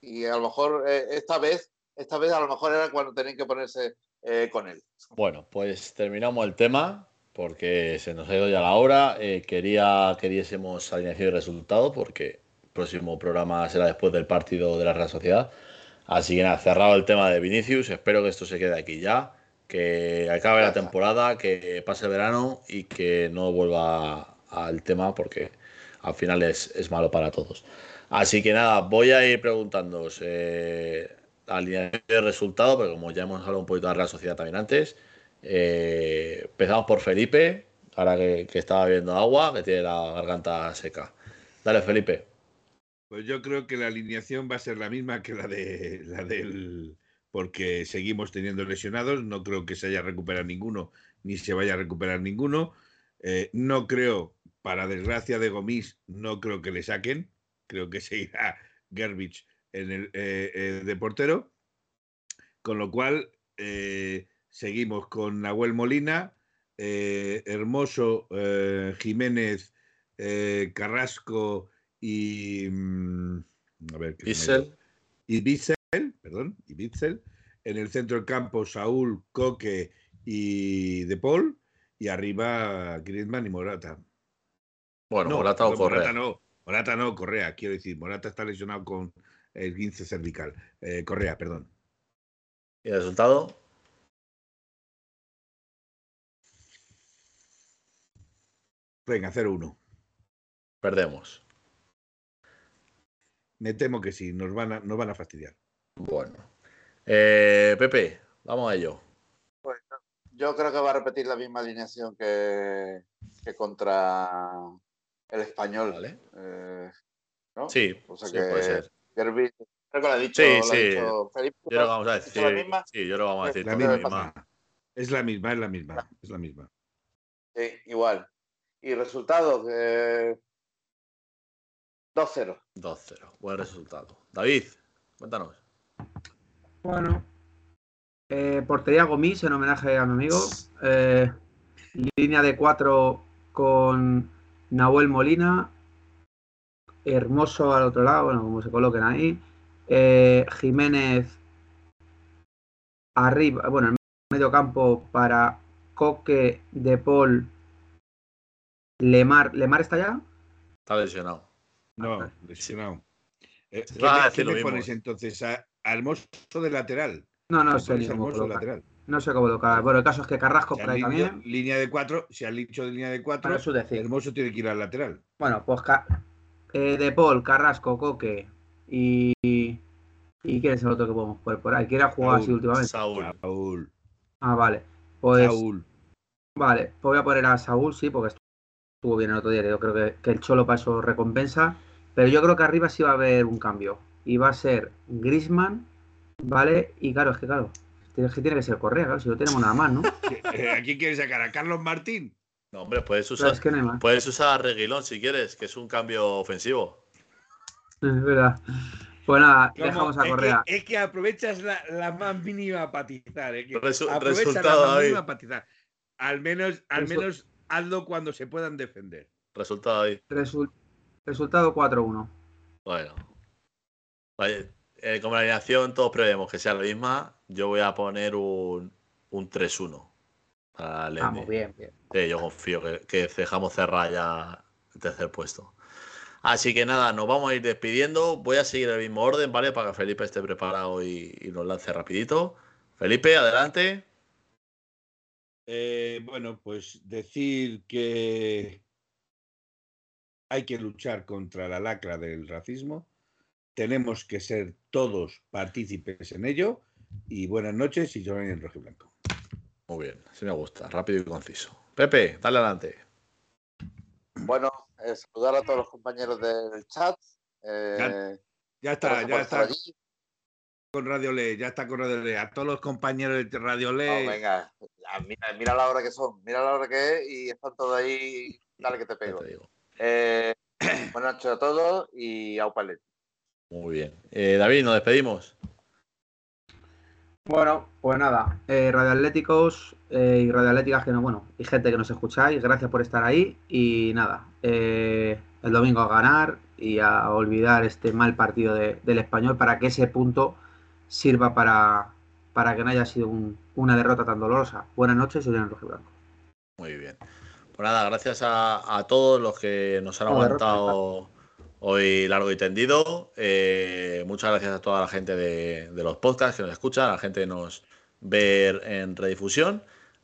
Y a lo mejor eh, esta vez, esta vez a lo mejor era cuando tenían que ponerse eh, con él. Bueno, pues terminamos el tema porque se nos ha ido ya la hora. Quería que diésemos alineación y resultado porque el próximo programa será después del partido de la Real Sociedad. Así que nada, cerrado el tema de Vinicius. Espero que esto se quede aquí ya. Que acabe la temporada, que pase el verano y que no vuelva al tema porque al final es, es malo para todos. Así que nada, voy a ir preguntándoos eh, alineación y resultado, porque como ya hemos hablado un poquito de la Real Sociedad también antes, eh, empezamos por Felipe, ahora que, estaba bebiendo agua, que tiene la garganta seca. Dale, Felipe. Pues yo creo que la alineación va a ser la misma que la de la del porque seguimos teniendo lesionados, no creo que se haya recuperado ninguno ni se vaya a recuperar ninguno. Eh, no creo, para desgracia de Gomis, no creo que le saquen. Creo que seguirá Gerbich en el eh, eh, de portero. Con lo cual eh, seguimos con Nahuel Molina, Hermoso, Jiménez, Carrasco y mm, a ver, se ha ido. Bissell. Y Bitzel, perdón, y Bitzel. En el centro del campo, Saúl, Coque y De Paul. Y arriba, Griezmann y Morata. Bueno, no, Morata o perdón, Morata Correa. no, Morata no, Correa, quiero decir. Morata está lesionado con el 15 cervical. Eh, Correa, perdón. ¿Y el resultado? Venga, 0-1. Perdemos. Me temo que sí, nos van a, nos van a fastidiar. Bueno. Eh, Pepe, vamos a ello. Pues, yo creo que va a repetir la misma alineación que, que contra el español. ¿Vale? eh, ¿no? Sí, O sea sí, que puede ser. Creo que lo ha dicho, Sí, lo ha sí. dicho Felipe. Yo lo vamos a ¿Ha dicho decir. la misma? Sí, yo lo vamos a decir. La misma. Es la misma, es la misma, es la misma. Sí, igual. Y resultado, eh, 2-0. 2-0. Buen resultado. David, cuéntanos. Bueno. Eh, portería Gomis en homenaje a mi amigo. Eh, línea de cuatro con Nahuel Molina. Hermoso al otro lado, bueno, como se coloquen ahí. Eh, Jiménez arriba, bueno, en medio campo para Coque, De Paul, Lemar. ¿Lemar está ya? Está lesionado. No, lesionado. Eh, ¿Qué me, qué pones entonces? ¿A, a Hermoso de lateral? No, no ¿Me sé lateral? No sé cómo colocar. Bueno, el caso es que Carrasco Si por ahí línea, también. línea de cuatro, si han dicho de línea de cuatro, su decir. Hermoso tiene que ir al lateral. Bueno, pues eh, De Paul, Carrasco, Coque y. ¿Y quién es el otro que podemos poner por ahí? ¿Quién ha jugado así últimamente? Saúl. Saúl. Ah, vale. Pues. Saúl. Vale, pues voy a poner a Saúl, sí, porque estuvo bien el otro día. Yo creo que, que el Cholo para eso recompensa. Pero yo creo que arriba sí va a haber un cambio. Y va a ser Grisman, ¿vale? Y claro, es que claro. Tiene que, tiene que ser Correa, claro, si no tenemos nada más, ¿no? Eh, ¿A quién quieres sacar? ¿A Carlos Martín? No, hombre, puedes usar, es que no hay más. puedes usar a Reguilón si quieres, que es un cambio ofensivo. Es verdad. Pues nada, dejamos a Es que- Correa. Es que, aprovechas la, la más mínima para atizar. eh, que Resu- aprovechas resultado, la más David. mínima para atizar. Al menos, al Resu- menos hazlo cuando se puedan defender. Resultado ahí. Resul- resultado 4-1. Bueno. Vale, eh, como la alineación todos prevemos que sea la misma, yo voy a poner un, un 3-1 para Vamos, bien, bien. Sí, yo confío que, que dejamos cerrar ya el tercer puesto. Así que nada, nos vamos a ir despidiendo. Voy a seguir el mismo orden, ¿vale? Para que Felipe esté preparado y, y nos lance rapidito. Felipe, adelante. Eh, bueno, pues decir que hay que luchar contra la lacra del racismo, tenemos que ser todos partícipes en ello y buenas noches y yo en rojo y blanco. Muy bien, así me gusta, rápido y conciso. Pepe, dale adelante. Bueno, eh, saludar a todos los compañeros del chat. Eh, ya, está, ya está. Con Radio Le, ya está con Radio Le. A todos los compañeros de Radio Le. venga, mira, mira, la hora que son, mira la hora que es y están todos ahí. Dale que te pego. Eh, buenas noches a todos y a Upalet. Muy bien. Eh, David, nos despedimos. Bueno, pues nada, eh, radioatléticos eh, y radioatléticas que no, bueno, y gente que nos escucháis, gracias por estar ahí y nada, el domingo a ganar y a olvidar este mal partido del español para que ese punto sirva para, para que no haya sido una derrota tan dolorosa. Buenas noches, soy Rojo Blanco. Muy bien. Pues nada, gracias a, todos los que nos han aguantado hoy largo y tendido. Eh, muchas gracias a toda la gente de, los podcasts que nos escucha, a la gente que nos ve en redifusión.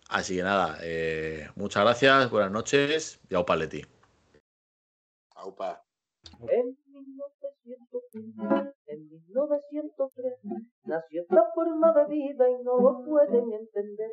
Así que nada, eh, muchas gracias, buenas noches y aupa Leti. Aupa. En 1903 nació esta forma de vida y no lo pueden entender.